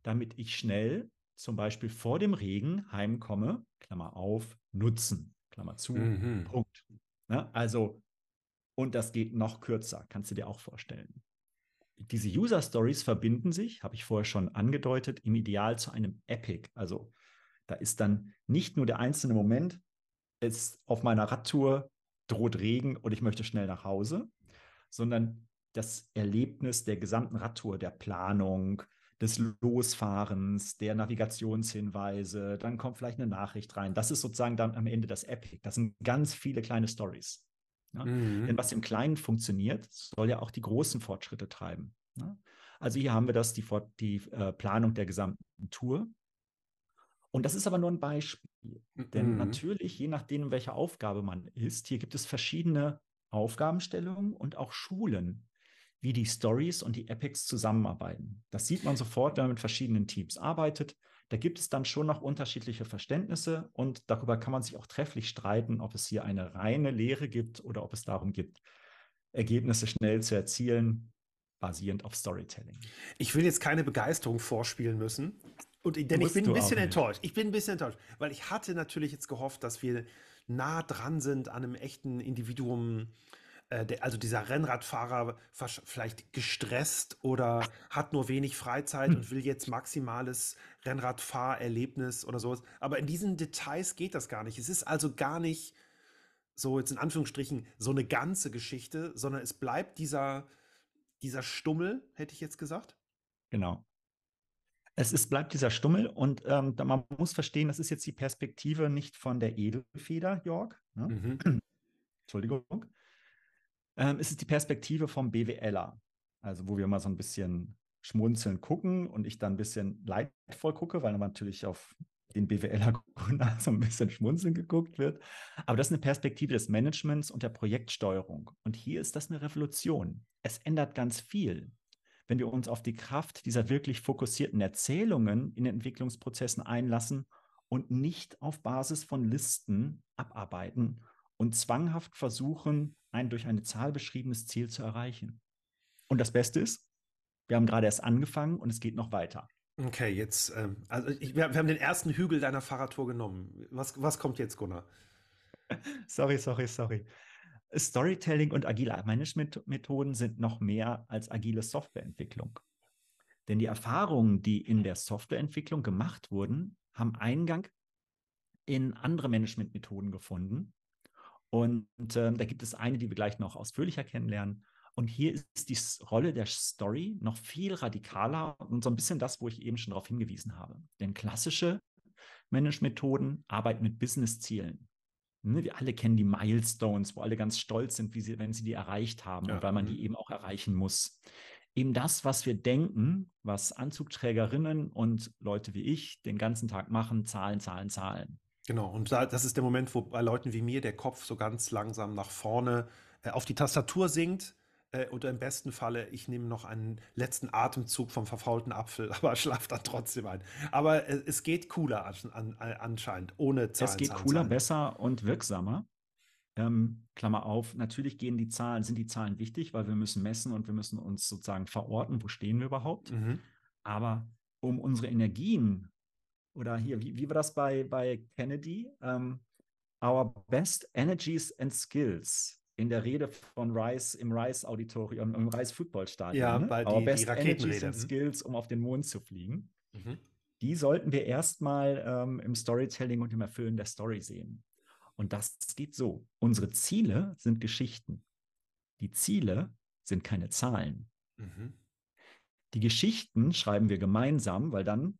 damit ich schnell, zum Beispiel vor dem Regen, heimkomme, Klammer auf, nutzen, Klammer zu, mhm. Punkt. Ja, also und das geht noch kürzer, kannst du dir auch vorstellen. Diese User Stories verbinden sich, habe ich vorher schon angedeutet, im Ideal zu einem Epic. Also da ist dann nicht nur der einzelne Moment, es auf meiner Radtour droht Regen und ich möchte schnell nach Hause, sondern das Erlebnis der gesamten Radtour, der Planung, des Losfahrens, der Navigationshinweise, dann kommt vielleicht eine Nachricht rein. Das ist sozusagen dann am Ende das Epic. Das sind ganz viele kleine Stories. Ja? Mhm. Denn was im Kleinen funktioniert, soll ja auch die großen Fortschritte treiben. Ja? Also hier haben wir das, die, die äh, Planung der gesamten Tour. Und das ist aber nur ein Beispiel. Mhm. Denn natürlich, je nachdem, welche Aufgabe man ist, hier gibt es verschiedene Aufgabenstellungen und auch Schulen, wie die Stories und die Epics zusammenarbeiten. Das sieht man sofort, wenn man mit verschiedenen Teams arbeitet. Da gibt es dann schon noch unterschiedliche Verständnisse und darüber kann man sich auch trefflich streiten, ob es hier eine reine Lehre gibt oder ob es darum geht, Ergebnisse schnell zu erzielen, basierend auf Storytelling. Ich will jetzt keine Begeisterung vorspielen müssen. Und, denn ich bin ein bisschen enttäuscht. Ich bin ein bisschen enttäuscht, weil ich hatte natürlich jetzt gehofft, dass wir nah dran sind an einem echten Individuum, äh, der, also dieser Rennradfahrer vielleicht gestresst oder hat nur wenig Freizeit und will jetzt maximales Rennradfahrerlebnis oder sowas. Aber in diesen Details geht das gar nicht. Es ist also gar nicht so jetzt in Anführungsstrichen so eine ganze Geschichte, sondern es bleibt dieser, dieser Stummel, hätte ich jetzt gesagt. Genau. Es ist, bleibt dieser Stummel und ähm, man muss verstehen, das ist jetzt die Perspektive nicht von der Edelfeder, Jörg. Ne? Mhm. Entschuldigung, ähm, ist es die Perspektive vom BWLer. Also, wo wir mal so ein bisschen schmunzeln gucken und ich dann ein bisschen leidvoll gucke, weil natürlich auf den BWLer so ein bisschen schmunzeln geguckt wird. Aber das ist eine Perspektive des Managements und der Projektsteuerung. Und hier ist das eine Revolution. Es ändert ganz viel, wenn wir uns auf die Kraft dieser wirklich fokussierten Erzählungen in den Entwicklungsprozessen einlassen und nicht auf Basis von Listen abarbeiten und zwanghaft versuchen, ein durch eine Zahl beschriebenes Ziel zu erreichen. Und das Beste ist, wir haben gerade erst angefangen und es geht noch weiter. Okay, jetzt, ähm, also ich, wir, haben den ersten Hügel deiner Fahrradtour genommen. Was, was kommt jetzt, Gunnar? sorry, sorry, sorry. Storytelling und agile Managementmethoden sind noch mehr als agile Softwareentwicklung. Denn die Erfahrungen, die in der Softwareentwicklung gemacht wurden, haben Eingang in andere Managementmethoden gefunden und ähm, da gibt es eine, die wir gleich noch ausführlicher kennenlernen. Und hier ist die Rolle der Story noch viel radikaler und so ein bisschen das, wo ich eben schon darauf hingewiesen habe. Denn klassische Management-Methoden arbeiten mit Business-Zielen. Ne, wir alle kennen die Milestones, wo alle ganz stolz sind, sie, wenn sie die erreicht haben ja. und weil man die mhm. eben auch erreichen muss. Eben das, was wir denken, was Anzugträgerinnen und Leute wie ich den ganzen Tag machen, Zahlen, Zahlen, Zahlen. Genau, und da, das ist der Moment, wo bei Leuten wie mir der Kopf so ganz langsam nach vorne äh, auf die Tastatur sinkt, Äh, oder im besten Falle, ich nehme noch einen letzten Atemzug vom verfaulten Apfel, aber schlafe dann trotzdem ein. Aber äh, es geht cooler an, an, anscheinend, ohne Zahlen. Es geht Zahlen, cooler, Zahlen. besser und wirksamer. Ähm, Klammer auf, natürlich gehen die Zahlen, sind die Zahlen wichtig, weil wir müssen messen und wir müssen uns sozusagen verorten, wo stehen wir überhaupt. Mhm. Aber um unsere Energien oder hier, wie, wie war das bei, bei Kennedy? Um, ähm, our best energies and skills in der Rede von Rice im Rice Auditorium, im Rice Football Stadion. Ja, ne? our die, best die energies and mhm. skills, um auf den Mond zu fliegen. Mhm. Die sollten wir erstmal ähm, im Storytelling und im Erfüllen der Story sehen. Und das geht so. Unsere Ziele sind Geschichten. Die Ziele sind keine Zahlen. Mhm. Die Geschichten schreiben wir gemeinsam, weil dann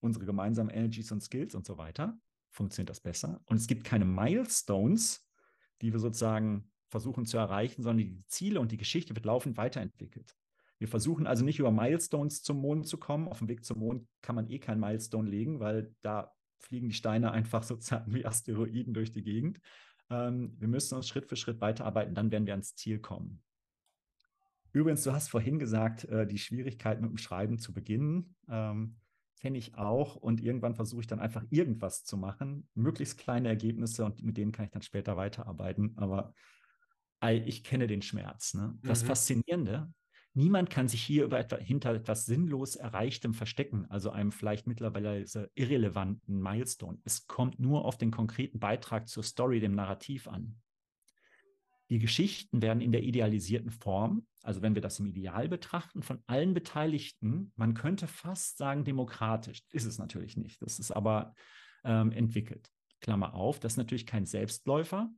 unsere gemeinsamen Energies und Skills und so weiter funktioniert das besser. Und es gibt keine Milestones, die wir sozusagen versuchen zu erreichen, sondern die Ziele und die Geschichte wird laufend weiterentwickelt. Wir versuchen also nicht über Milestones zum Mond zu kommen. Auf dem Weg zum Mond kann man eh kein Milestone legen, weil da fliegen die Steine einfach sozusagen wie Asteroiden durch die Gegend. Ähm, wir müssen uns Schritt für Schritt weiterarbeiten, dann werden wir ans Ziel kommen. Übrigens, du hast vorhin gesagt, äh, die Schwierigkeit mit dem Schreiben zu beginnen, ähm, kenne ich auch. Und irgendwann versuche ich dann einfach irgendwas zu machen, möglichst kleine Ergebnisse und mit denen kann ich dann später weiterarbeiten. Aber ich kenne den Schmerz. Ne? Das mhm. Faszinierende Niemand kann sich hier über etwa, hinter etwas sinnlos Erreichtem verstecken, also einem vielleicht mittlerweile irrelevanten Milestone. Es kommt nur auf den konkreten Beitrag zur Story, dem Narrativ an. Die Geschichten werden in der idealisierten Form, also wenn wir das im Ideal betrachten, von allen Beteiligten, man könnte fast sagen demokratisch, ist es natürlich nicht, das ist aber ähm, entwickelt. Klammer auf, das ist natürlich kein Selbstläufer.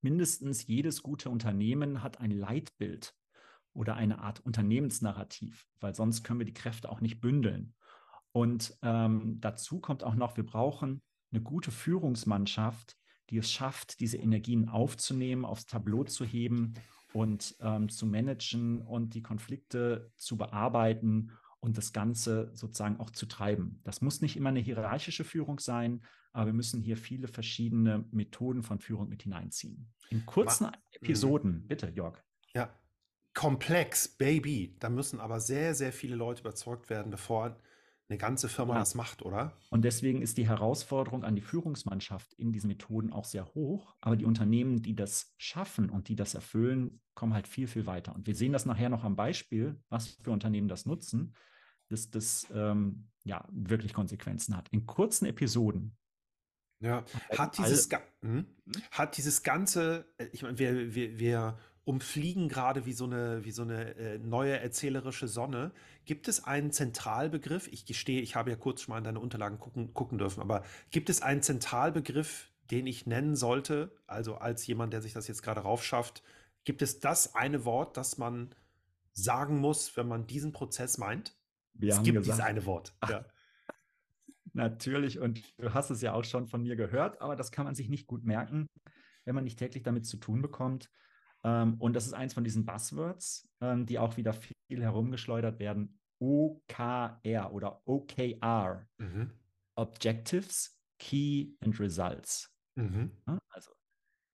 Mindestens jedes gute Unternehmen hat ein Leitbild, oder eine Art Unternehmensnarrativ, weil sonst können wir die Kräfte auch nicht bündeln. Und ähm, dazu kommt auch noch, wir brauchen eine gute Führungsmannschaft, die es schafft, diese Energien aufzunehmen, aufs Tableau zu heben und ähm, zu managen und die Konflikte zu bearbeiten und das Ganze sozusagen auch zu treiben. Das muss nicht immer eine hierarchische Führung sein, aber wir müssen hier viele verschiedene Methoden von Führung mit hineinziehen. In kurzen Ma Episoden, bitte, Jörg. Ja, komplex, Baby. Da müssen aber sehr, sehr viele Leute überzeugt werden, bevor eine ganze Firma ja. das macht, oder? Und deswegen ist die Herausforderung an die Führungsmannschaft in diesen Methoden auch sehr hoch. Aber die Unternehmen, die das schaffen und die das erfüllen, kommen halt viel, viel weiter. Und wir sehen das nachher noch am Beispiel, was für Unternehmen das nutzen, dass das ähm, ja wirklich Konsequenzen hat. In kurzen Episoden ja, hat dieses, hm? hat dieses ganze, äh, ich meine, wir, wir, wir umfliegen gerade wie so eine, wie so eine äh, neue erzählerische Sonne. Gibt es einen Zentralbegriff? Ich gestehe, ich habe ja kurz schon mal in deine Unterlagen gucken, gucken dürfen, aber gibt es einen Zentralbegriff, den ich nennen sollte? Also als jemand, der sich das jetzt gerade raufschafft, gibt es das eine Wort, das man sagen muss, wenn man diesen Prozess meint? Wir es gibt gesagt, dieses eine Wort. Ja. Natürlich, und du hast es ja auch schon von mir gehört, aber das kann man sich nicht gut merken, wenn man nicht täglich damit zu tun bekommt. Ähm, und das ist eins von diesen Buzzwords, ähm, die auch wieder viel herumgeschleudert werden. OKR oder OKR. Mhm. Objectives, Key and Results. Mhm. Also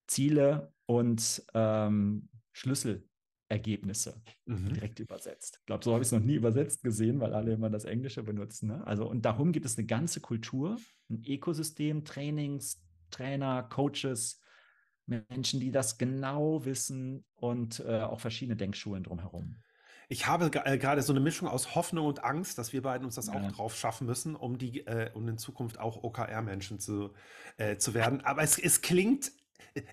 Ziele und ähm, Schlüsselergebnisse mhm. direkt übersetzt. Ich glaube, so habe ich es noch nie übersetzt gesehen, weil alle immer das Englische benutzen. Ne? Also, und darum gibt es eine ganze Kultur, ein Ökosystem, Trainings, Trainer, Coaches, Menschen, die das genau wissen und äh, auch verschiedene Denkschulen drumherum. Ich habe äh, gerade so eine Mischung aus Hoffnung und Angst, dass wir beiden uns das ja. auch drauf schaffen müssen, um die, äh, um in Zukunft auch OKR-Menschen zu, äh, zu werden. Aber es, es klingt,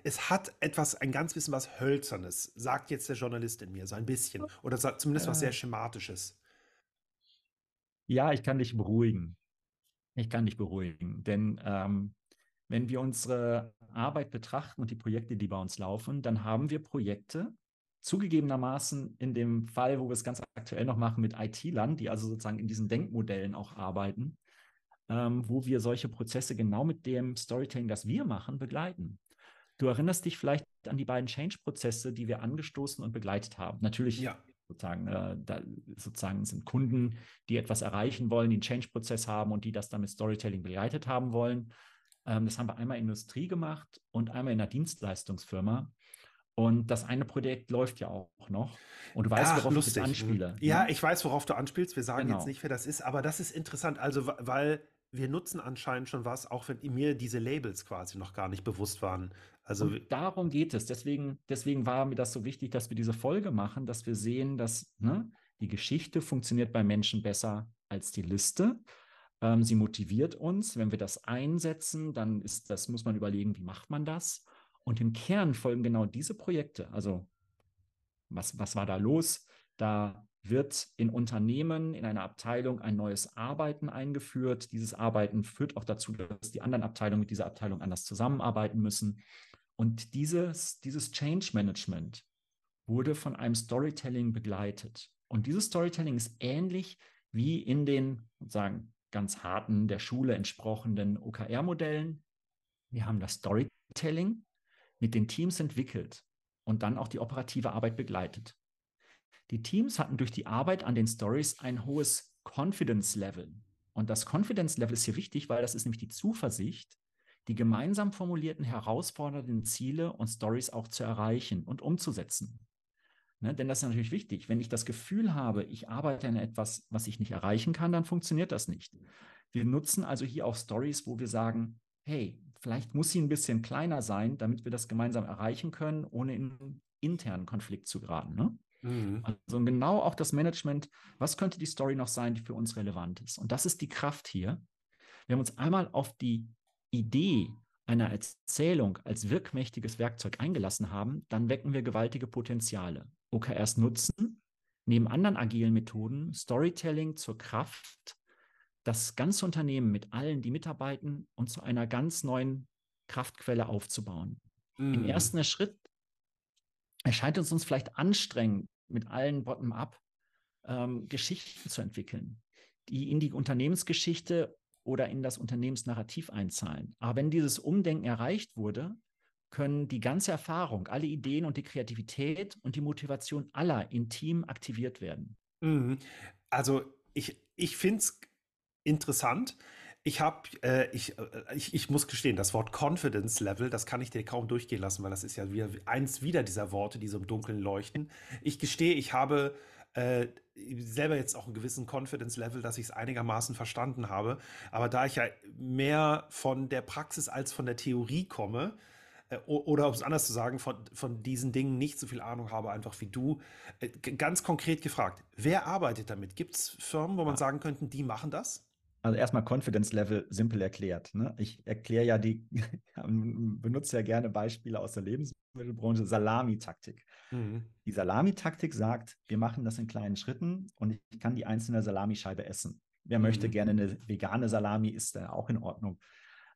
es hat etwas, ein ganz bisschen was Hölzernes, sagt jetzt der Journalist in mir, so ein bisschen. Oder sagt zumindest was sehr Schematisches. Ja, ich kann dich beruhigen. Ich kann dich beruhigen, denn ähm, wenn wir unsere Arbeit betrachten und die Projekte, die bei uns laufen, dann haben wir Projekte, zugegebenermaßen in dem Fall, wo wir es ganz aktuell noch machen mit IT-Lern, die also sozusagen in diesen Denkmodellen auch arbeiten, ähm, wo wir solche Prozesse genau mit dem Storytelling, das wir machen, begleiten. Du erinnerst dich vielleicht an die beiden Change-Prozesse, die wir angestoßen und begleitet haben. Natürlich ja. sozusagen, äh, da sozusagen sind Kunden, die etwas erreichen wollen, die einen Change-Prozess haben und die das dann mit Storytelling begleitet haben wollen. Ähm, das haben wir einmal in Industrie gemacht und einmal in einer Dienstleistungsfirma. Und das eine Projekt läuft ja auch noch. Und du weißt, Ach, worauf lustig. ich anspiele. Ja, ne? ich weiß, worauf du anspielst. Wir sagen Genau. jetzt nicht, wer das ist, aber das ist interessant. Also, weil wir nutzen anscheinend schon was, auch wenn mir diese Labels quasi noch gar nicht bewusst waren. Also, Und darum geht es. Deswegen, deswegen war mir das so wichtig, dass wir diese Folge machen, dass wir sehen, dass ne, die Geschichte funktioniert bei Menschen besser als die Liste. Ähm, sie motiviert uns. Wenn wir das einsetzen, dann ist das, muss man überlegen, wie macht man das? Und im Kern folgen genau diese Projekte. Also, was, was war da los? Da wird in Unternehmen, in einer Abteilung ein neues Arbeiten eingeführt. Dieses Arbeiten führt auch dazu, dass die anderen Abteilungen mit dieser Abteilung anders zusammenarbeiten müssen. Und dieses, dieses Change Management wurde von einem Storytelling begleitet. Und dieses Storytelling ist ähnlich wie in den, sagen, ganz harten, der Schule entsprochenen OKR-Modellen. Wir haben das Storytelling mit den Teams entwickelt und dann auch die operative Arbeit begleitet. Die Teams hatten durch die Arbeit an den Stories ein hohes Confidence Level. Und das Confidence Level ist hier wichtig, weil das ist nämlich die Zuversicht, die gemeinsam formulierten herausfordernden Ziele und Stories auch zu erreichen und umzusetzen. Ne, denn das ist natürlich wichtig. Wenn ich das Gefühl habe, ich arbeite an etwas, was ich nicht erreichen kann, dann funktioniert das nicht. Wir nutzen also hier auch Stories, wo wir sagen, hey, vielleicht muss sie ein bisschen kleiner sein, damit wir das gemeinsam erreichen können, ohne in einen internen Konflikt zu geraten. Ne? mhm. Also genau auch das Management, was könnte die Story noch sein, die für uns relevant ist? Und das ist die Kraft hier. Wenn wir uns einmal auf die Idee einer Erzählung als wirkmächtiges Werkzeug eingelassen haben, dann wecken wir gewaltige Potenziale. OKRs nutzen, neben anderen agilen Methoden, Storytelling zur Kraft, das ganze Unternehmen mit allen, die mitarbeiten und zu einer ganz neuen Kraftquelle aufzubauen. Im Mhm. ersten Schritt erscheint es uns vielleicht anstrengend, mit allen bottom-up ähm, Geschichten zu entwickeln, die in die Unternehmensgeschichte oder in das Unternehmensnarrativ einzahlen. Aber wenn dieses Umdenken erreicht wurde, können die ganze Erfahrung, alle Ideen und die Kreativität und die Motivation aller im Team aktiviert werden. Mhm. Also, ich, ich finde es interessant. Ich habe, äh, ich, äh, ich, ich muss gestehen, das Wort Confidence Level, das kann ich dir kaum durchgehen lassen, weil das ist ja wieder eins wieder dieser Worte, die so im Dunkeln leuchten. Ich gestehe, ich habe äh, selber jetzt auch einen gewissen Confidence Level, dass ich es einigermaßen verstanden habe. Aber da ich ja mehr von der Praxis als von der Theorie komme, äh, oder um es anders zu sagen, von, von diesen Dingen nicht so viel Ahnung habe, einfach wie du, äh, ganz konkret gefragt, wer arbeitet damit? Gibt es Firmen, wo man Ja. sagen könnte, die machen das? Also erstmal Confidence Level simpel erklärt. Ne? Ich erkläre ja die, benutze ja gerne Beispiele aus der Lebensmittelbranche, Salamitaktik. Mhm. Die Salamitaktik sagt, wir machen das in kleinen Schritten und ich kann die einzelne Salamischeibe essen. Wer möchte Mhm. gerne eine vegane Salami, ist da auch in Ordnung.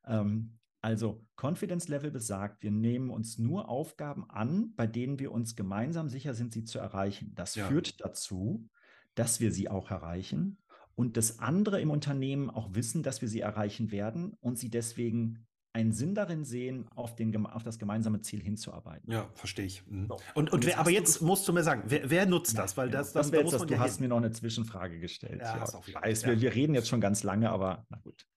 Ähm, also Confidence Level besagt, wir nehmen uns nur Aufgaben an, bei denen wir uns gemeinsam sicher sind, sie zu erreichen. Das Ja. führt dazu, dass wir sie auch erreichen und dass andere im Unternehmen auch wissen, dass wir sie erreichen werden und sie deswegen einen Sinn darin sehen, auf, den, auf das gemeinsame Ziel hinzuarbeiten. Ja, verstehe ich. Mhm. So. Und, Und und wer, aber jetzt musst du mir sagen, wer, wer nutzt Ja, das? Weil genau. das, das das, man du ja hast hin. mir noch eine Zwischenfrage gestellt. Ja, Ja, ich weiß, wir, wir reden jetzt schon ganz lange, aber na gut.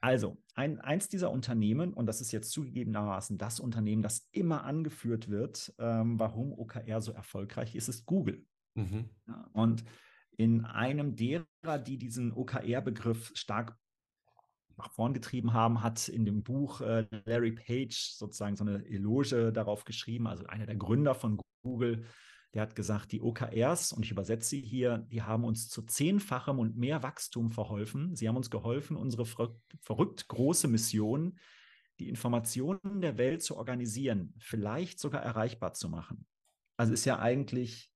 Also, ein, eins dieser Unternehmen, und das ist jetzt zugegebenermaßen das Unternehmen, das immer angeführt wird, ähm, warum OKR so erfolgreich ist, ist Google. Mhm. Ja, und in einem derer, die diesen OKR-Begriff stark nach vorn getrieben haben, hat in dem Buch äh, Larry Page sozusagen so eine Eloge darauf geschrieben, also einer der Gründer von Google, der hat gesagt, die OKRs, und ich übersetze sie hier, die haben uns zu zehnfachem und mehr Wachstum verholfen. Sie haben uns geholfen, unsere verrückt, große Mission, die Informationen der Welt zu organisieren, vielleicht sogar erreichbar zu machen. Also ist ja eigentlich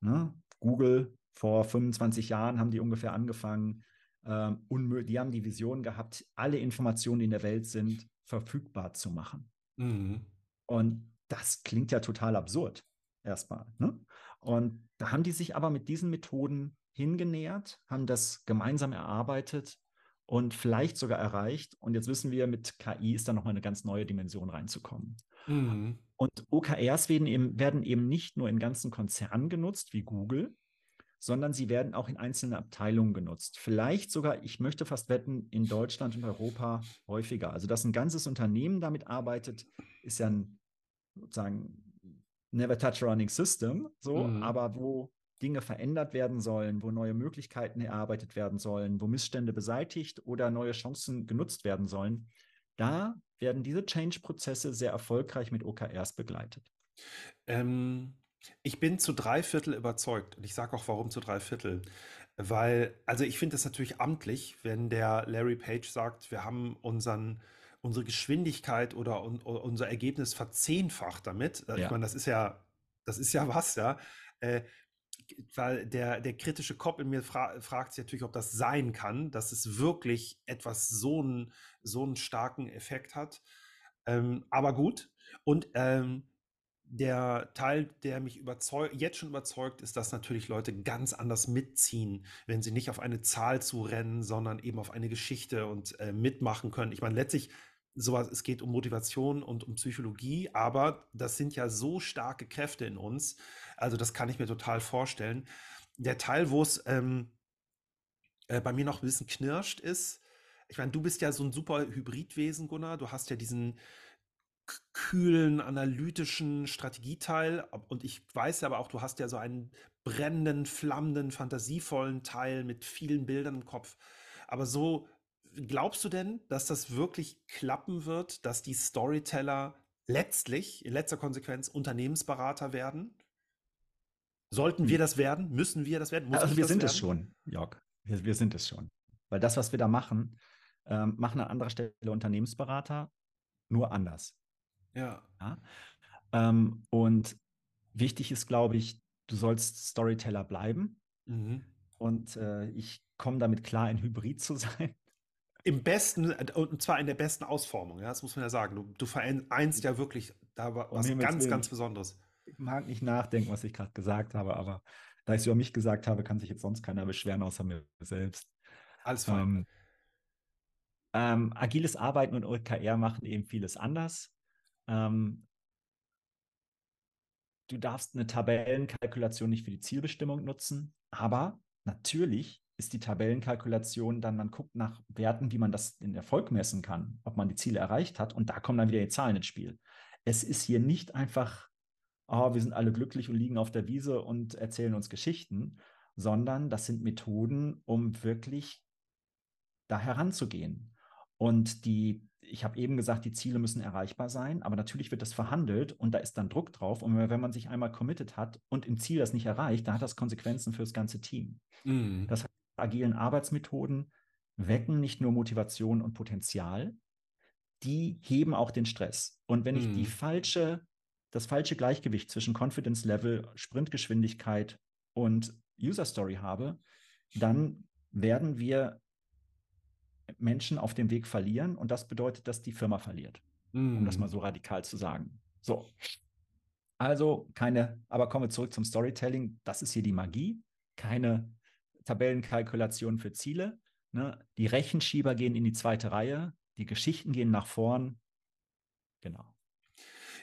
ne, Google vor 25 Jahren haben die ungefähr angefangen. Ähm, die haben die Vision gehabt, alle Informationen, die in der Welt sind, verfügbar zu machen. Mhm. Und das klingt ja total absurd, erstmal. Ne? Und da haben die sich aber mit diesen Methoden hingenähert, haben das gemeinsam erarbeitet und vielleicht sogar erreicht. Und jetzt wissen wir, mit KI ist da nochmal eine ganz neue Dimension reinzukommen. Mhm. Und OKRs werden eben, werden eben nicht nur in ganzen Konzernen genutzt, wie Google, sondern sie werden auch in einzelnen Abteilungen genutzt. Vielleicht sogar, ich möchte fast wetten, in Deutschland und Europa häufiger. Also, dass ein ganzes Unternehmen damit arbeitet, ist ja ein, sozusagen Never Touch Running System, so, mhm. aber wo Dinge verändert werden sollen, wo neue Möglichkeiten erarbeitet werden sollen, wo Missstände beseitigt oder neue Chancen genutzt werden sollen, da werden diese Change-Prozesse sehr erfolgreich mit OKRs begleitet. Ähm, ich bin zu drei Viertel überzeugt und ich sage auch, warum zu drei Viertel. Weil, also ich finde es natürlich amtlich, wenn der Larry Page sagt, wir haben unseren, unsere Geschwindigkeit oder un, unser Ergebnis verzehnfacht damit. Ja. Ich meine, das ist ja, das ist ja was, ja. Äh, weil der, der kritische Kopf in mir fra fragt sich natürlich, ob das sein kann, dass es wirklich etwas so einen, so einen starken Effekt hat. Ähm, aber gut. Und ähm, der Teil, der mich überzeugt, jetzt schon überzeugt, ist, dass natürlich Leute ganz anders mitziehen, wenn sie nicht auf eine Zahl zu rennen, sondern eben auf eine Geschichte und äh, mitmachen können. Ich meine, letztlich sowas, es geht um Motivation und um Psychologie, aber das sind ja so starke Kräfte in uns. Also das kann ich mir total vorstellen. Der Teil, wo es ähm, äh, bei mir noch ein bisschen knirscht, ist, ich meine, du bist ja so ein super Hybridwesen, Gunnar. Du hast ja diesen kühlen, analytischen Strategieteil. Und ich weiß aber auch, du hast ja so einen brennenden, flammenden, fantasievollen Teil mit vielen Bildern im Kopf. Aber so glaubst du denn, dass das wirklich klappen wird, dass die Storyteller letztlich, in letzter Konsequenz, Unternehmensberater werden? Sollten wir hm. das werden? Müssen wir das werden? Muss also wir sind werden? es schon, Jörg. Wir, wir, sind es schon. Weil das, was wir da machen, ähm, machen an anderer Stelle Unternehmensberater nur anders. Ja. ja? Ähm, und wichtig ist, glaube ich, du sollst Storyteller bleiben. Mhm. Und äh, ich komme damit klar, ein Hybrid zu sein. Im besten, und zwar in der besten Ausformung, ja, das muss man ja sagen. Du, du vereinst ja wirklich da war was ganz, ganz Besonderes. Ich mag nicht nachdenken, was ich gerade gesagt habe, aber da ich es über mich gesagt habe, kann sich jetzt sonst keiner beschweren, außer mir selbst. Alles fein. Ähm, ähm, agiles Arbeiten und OKR machen eben vieles anders. Ähm, du darfst eine Tabellenkalkulation nicht für die Zielbestimmung nutzen, aber natürlich ist die Tabellenkalkulation dann, man guckt nach Werten, wie man das in Erfolg messen kann, ob man die Ziele erreicht hat und da kommen dann wieder die Zahlen ins Spiel. Es ist hier nicht einfach, oh, wir sind alle glücklich und liegen auf der Wiese und erzählen uns Geschichten, sondern das sind Methoden, um wirklich da heranzugehen. Und die, ich habe eben gesagt, die Ziele müssen erreichbar sein, aber natürlich wird das verhandelt und da ist dann Druck drauf. Und wenn man sich einmal committed hat und im Ziel das nicht erreicht, dann hat das Konsequenzen für das ganze Team. Mhm. Das heißt, agilen Arbeitsmethoden wecken nicht nur Motivation und Potenzial, die heben auch den Stress. Und wenn mhm. ich die mhm. falsche, das falsche Gleichgewicht zwischen Confidence Level, Sprintgeschwindigkeit und User Story habe, dann werden wir Menschen auf dem Weg verlieren und das bedeutet, dass die Firma verliert. Mm. Um das mal mhm. so radikal zu sagen. So. Also keine, aber kommen wir zurück zum Storytelling. Das ist hier die Magie. Keine Tabellenkalkulation für Ziele. Ne? Die Rechenschieber gehen in die zweite Reihe. Die Geschichten gehen nach vorn. Genau.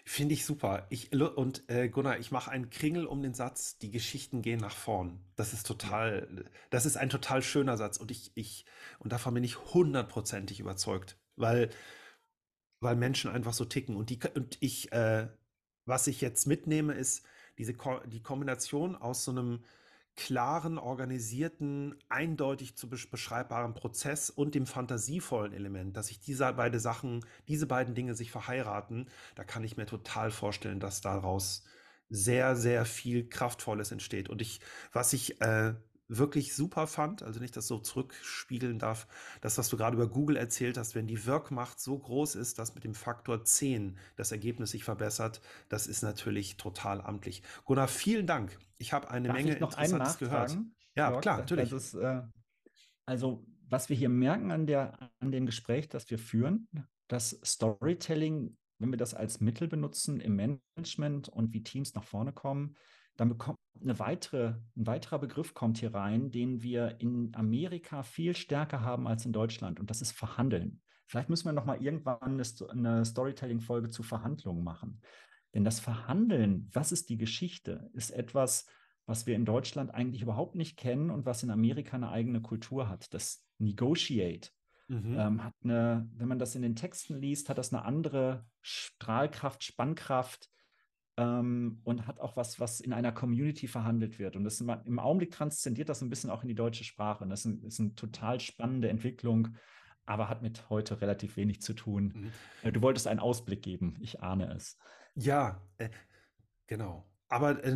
Finde ich super. Ich, und äh, Gunnar, ich mache einen Kringel um den Satz, die Geschichten gehen nach vorn. Das ist total, das ist ein total schöner Satz und ich, ich, und davon bin ich hundertprozentig überzeugt, weil, weil Menschen einfach so ticken. Und die, und ich, äh, was ich jetzt mitnehme, ist diese, Ko die Kombination aus so einem, klaren, organisierten, eindeutig zu beschreibbaren Prozess und dem fantasievollen Element, dass sich diese beiden Sachen, diese beiden Dinge sich verheiraten, da kann ich mir total vorstellen, dass daraus sehr, sehr viel Kraftvolles entsteht. Und ich, was ich äh, wirklich super fand, also nicht das so zurückspiegeln darf, das, was du gerade über Google erzählt hast, wenn die Wirkmacht so groß ist, dass mit dem Faktor 10 das Ergebnis sich verbessert, das ist natürlich total amtlich. Gunnar, vielen Dank. Ich habe eine Darf Menge noch Interessantes gehört. Ja, Jörg, klar, natürlich. Ist, äh, also, was wir hier merken an, der, an dem Gespräch, das wir führen, dass Storytelling, wenn wir das als Mittel benutzen im Management und wie Teams nach vorne kommen, dann bekommt eine weitere, ein weiterer Begriff kommt hier rein, den wir in Amerika viel stärker haben als in Deutschland. Und das ist Verhandeln. Vielleicht müssen wir noch mal irgendwann eine, Storytelling-Folge zu Verhandlungen machen. Denn das Verhandeln, was ist die Geschichte, ist etwas, was wir in Deutschland eigentlich überhaupt nicht kennen und was in Amerika eine eigene Kultur hat. Das Negotiate mhm. ähm, hat eine, wenn man das in den Texten liest, hat das eine andere Strahlkraft, Spannkraft ähm, und hat auch was, was in einer Community verhandelt wird. Und das im Augenblick transzendiert das ein bisschen auch in die deutsche Sprache. Und das ist, ein, ist eine total spannende Entwicklung, aber hat mit heute relativ wenig zu tun. Mhm. Äh, du wolltest einen Ausblick geben, ich ahne es. Ja, äh, genau. Aber äh,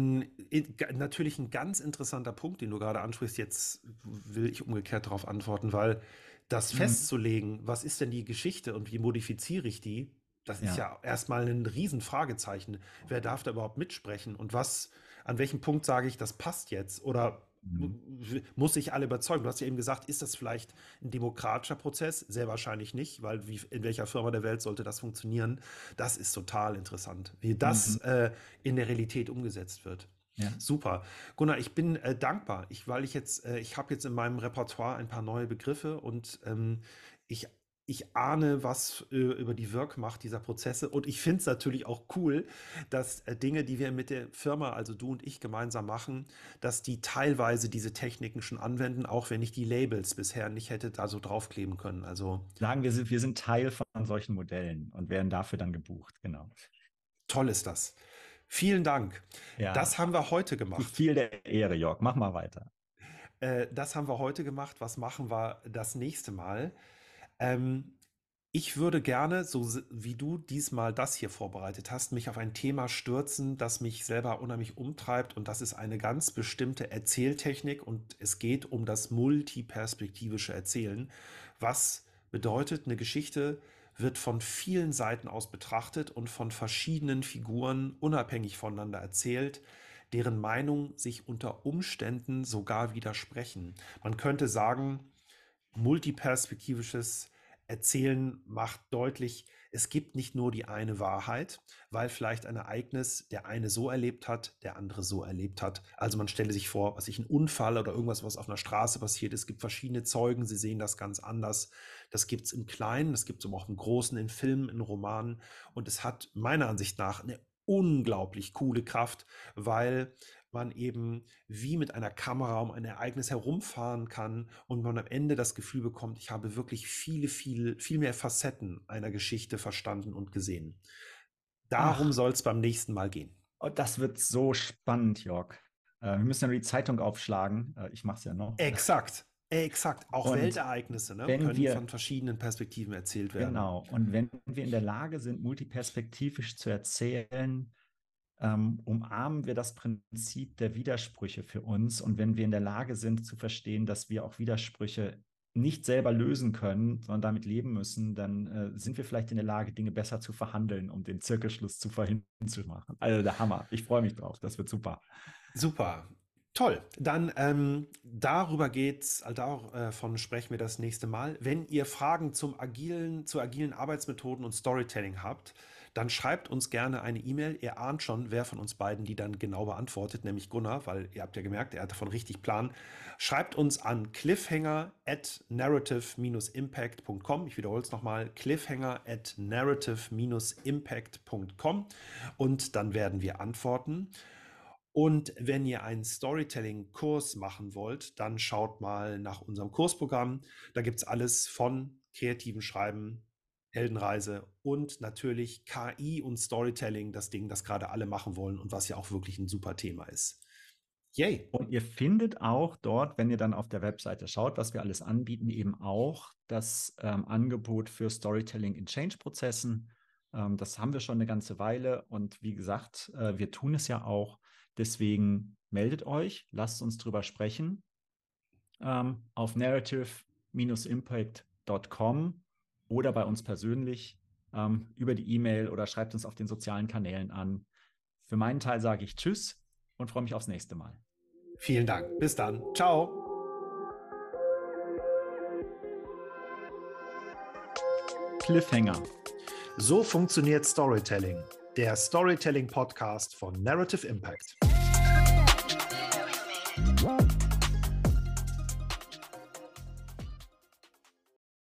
natürlich ein ganz interessanter Punkt, den du gerade ansprichst. Jetzt will ich umgekehrt darauf antworten, weil das mhm. festzulegen, was ist denn die Geschichte und wie modifiziere ich die, das ja. ist ja erstmal ein Riesenfragezeichen. Wer darf da überhaupt mitsprechen? Und was, an welchem Punkt sage ich, das passt jetzt? Oder mhm. muss ich alle überzeugen? Du hast ja eben gesagt, ist das vielleicht ein demokratischer Prozess? Sehr wahrscheinlich nicht, weil wie, in welcher Firma der Welt sollte das funktionieren? Das ist total interessant, wie das mhm. äh, in der Realität umgesetzt wird. Ja. Super. Gunnar, ich bin äh, dankbar, ich, weil ich jetzt, äh, ich habe jetzt in meinem Repertoire ein paar neue Begriffe und ähm, ich ich ahne was äh, über die Wirkmacht dieser Prozesse und ich finde es natürlich auch cool, dass äh, Dinge, die wir mit der Firma, also du und ich gemeinsam machen, dass die teilweise diese Techniken schon anwenden, auch wenn ich die Labels bisher nicht hätte da so draufkleben können. Also sagen wir sind, wir sind Teil von solchen Modellen und werden dafür dann gebucht, genau. Toll ist das. Vielen Dank. Ja. Das haben wir heute gemacht. Viel der Ehre, Jörg. Mach mal weiter. Äh, das haben wir heute gemacht. Was machen wir das nächste Mal? Ähm, ich würde gerne, so wie du diesmal das hier vorbereitet hast, mich auf ein Thema stürzen, das mich selber unheimlich umtreibt. Und das ist eine ganz bestimmte Erzähltechnik. Und es geht um das multiperspektivische Erzählen. Was bedeutet, eine Geschichte wird von vielen Seiten aus betrachtet und von verschiedenen Figuren unabhängig voneinander erzählt, deren Meinungen sich unter Umständen sogar widersprechen. Man könnte sagen, multiperspektivisches Erzählen macht deutlich, es gibt nicht nur die eine Wahrheit, weil vielleicht ein Ereignis der eine so erlebt hat, der andere so erlebt hat. Also man stelle sich vor, was ich ein Unfall oder irgendwas, was auf einer Straße passiert es gibt verschiedene Zeugen, sie sehen das ganz anders. Das gibt es im Kleinen, das gibt es auch im Großen, in Filmen, in Romanen und es hat meiner Ansicht nach eine unglaublich coole Kraft, weil man eben wie mit einer Kamera um ein Ereignis herumfahren kann und man am Ende das Gefühl bekommt, ich habe wirklich viele, viele, viel mehr Facetten einer Geschichte verstanden und gesehen. Darum soll es beim nächsten Mal gehen. Oh, das wird so spannend, Jörg. Äh, wir müssen ja nur die Zeitung aufschlagen. Äh, ich mache es ja noch. Exakt. Exakt, auch und Weltereignisse ne, können wir, von verschiedenen Perspektiven erzählt werden. Genau, und wenn wir in der Lage sind, multiperspektivisch zu erzählen, ähm, umarmen wir das Prinzip der Widersprüche für uns. Und wenn wir in der Lage sind zu verstehen, dass wir auch Widersprüche nicht selber lösen können, sondern damit leben müssen, dann äh, sind wir vielleicht in der Lage, Dinge besser zu verhandeln, um den Zirkelschluss zu verhindern zu machen. Also der Hammer. Ich freue mich drauf. Das wird super. Super. Toll. Dann ähm, darüber geht's, also davon sprechen wir das nächste Mal. Wenn ihr Fragen zum agilen, zu agilen Arbeitsmethoden und Storytelling habt, dann schreibt uns gerne eine E-Mail. Ihr ahnt schon, wer von uns beiden die dann genau beantwortet, nämlich Gunnar, weil ihr habt ja gemerkt, er hat davon richtig Plan. Schreibt uns an cliffhanger at narrative-impact.com. Ich wiederhole es nochmal, cliffhanger at narrative-impact.com und dann werden wir antworten. Und wenn ihr einen Storytelling-Kurs machen wollt, dann schaut mal nach unserem Kursprogramm. Da gibt es alles von kreativen Schreiben Heldenreise und natürlich KI und Storytelling, das Ding, das gerade alle machen wollen und was ja auch wirklich ein super Thema ist. Yay. Und ihr findet auch dort, wenn ihr dann auf der Webseite schaut, was wir alles anbieten, eben auch das ähm, Angebot für Storytelling in Change-Prozessen. Ähm, das haben wir schon eine ganze Weile und wie gesagt, äh, wir tun es ja auch. Deswegen meldet euch, lasst uns drüber sprechen ähm, auf narrative-impact.com oder bei uns persönlich ähm, über die E-Mail oder schreibt uns auf den sozialen Kanälen an. Für meinen Teil sage ich Tschüss und freue mich aufs nächste Mal. Vielen Dank. Bis dann. Ciao. Cliffhanger. So funktioniert Storytelling. Der Storytelling-Podcast von Narrative Impact.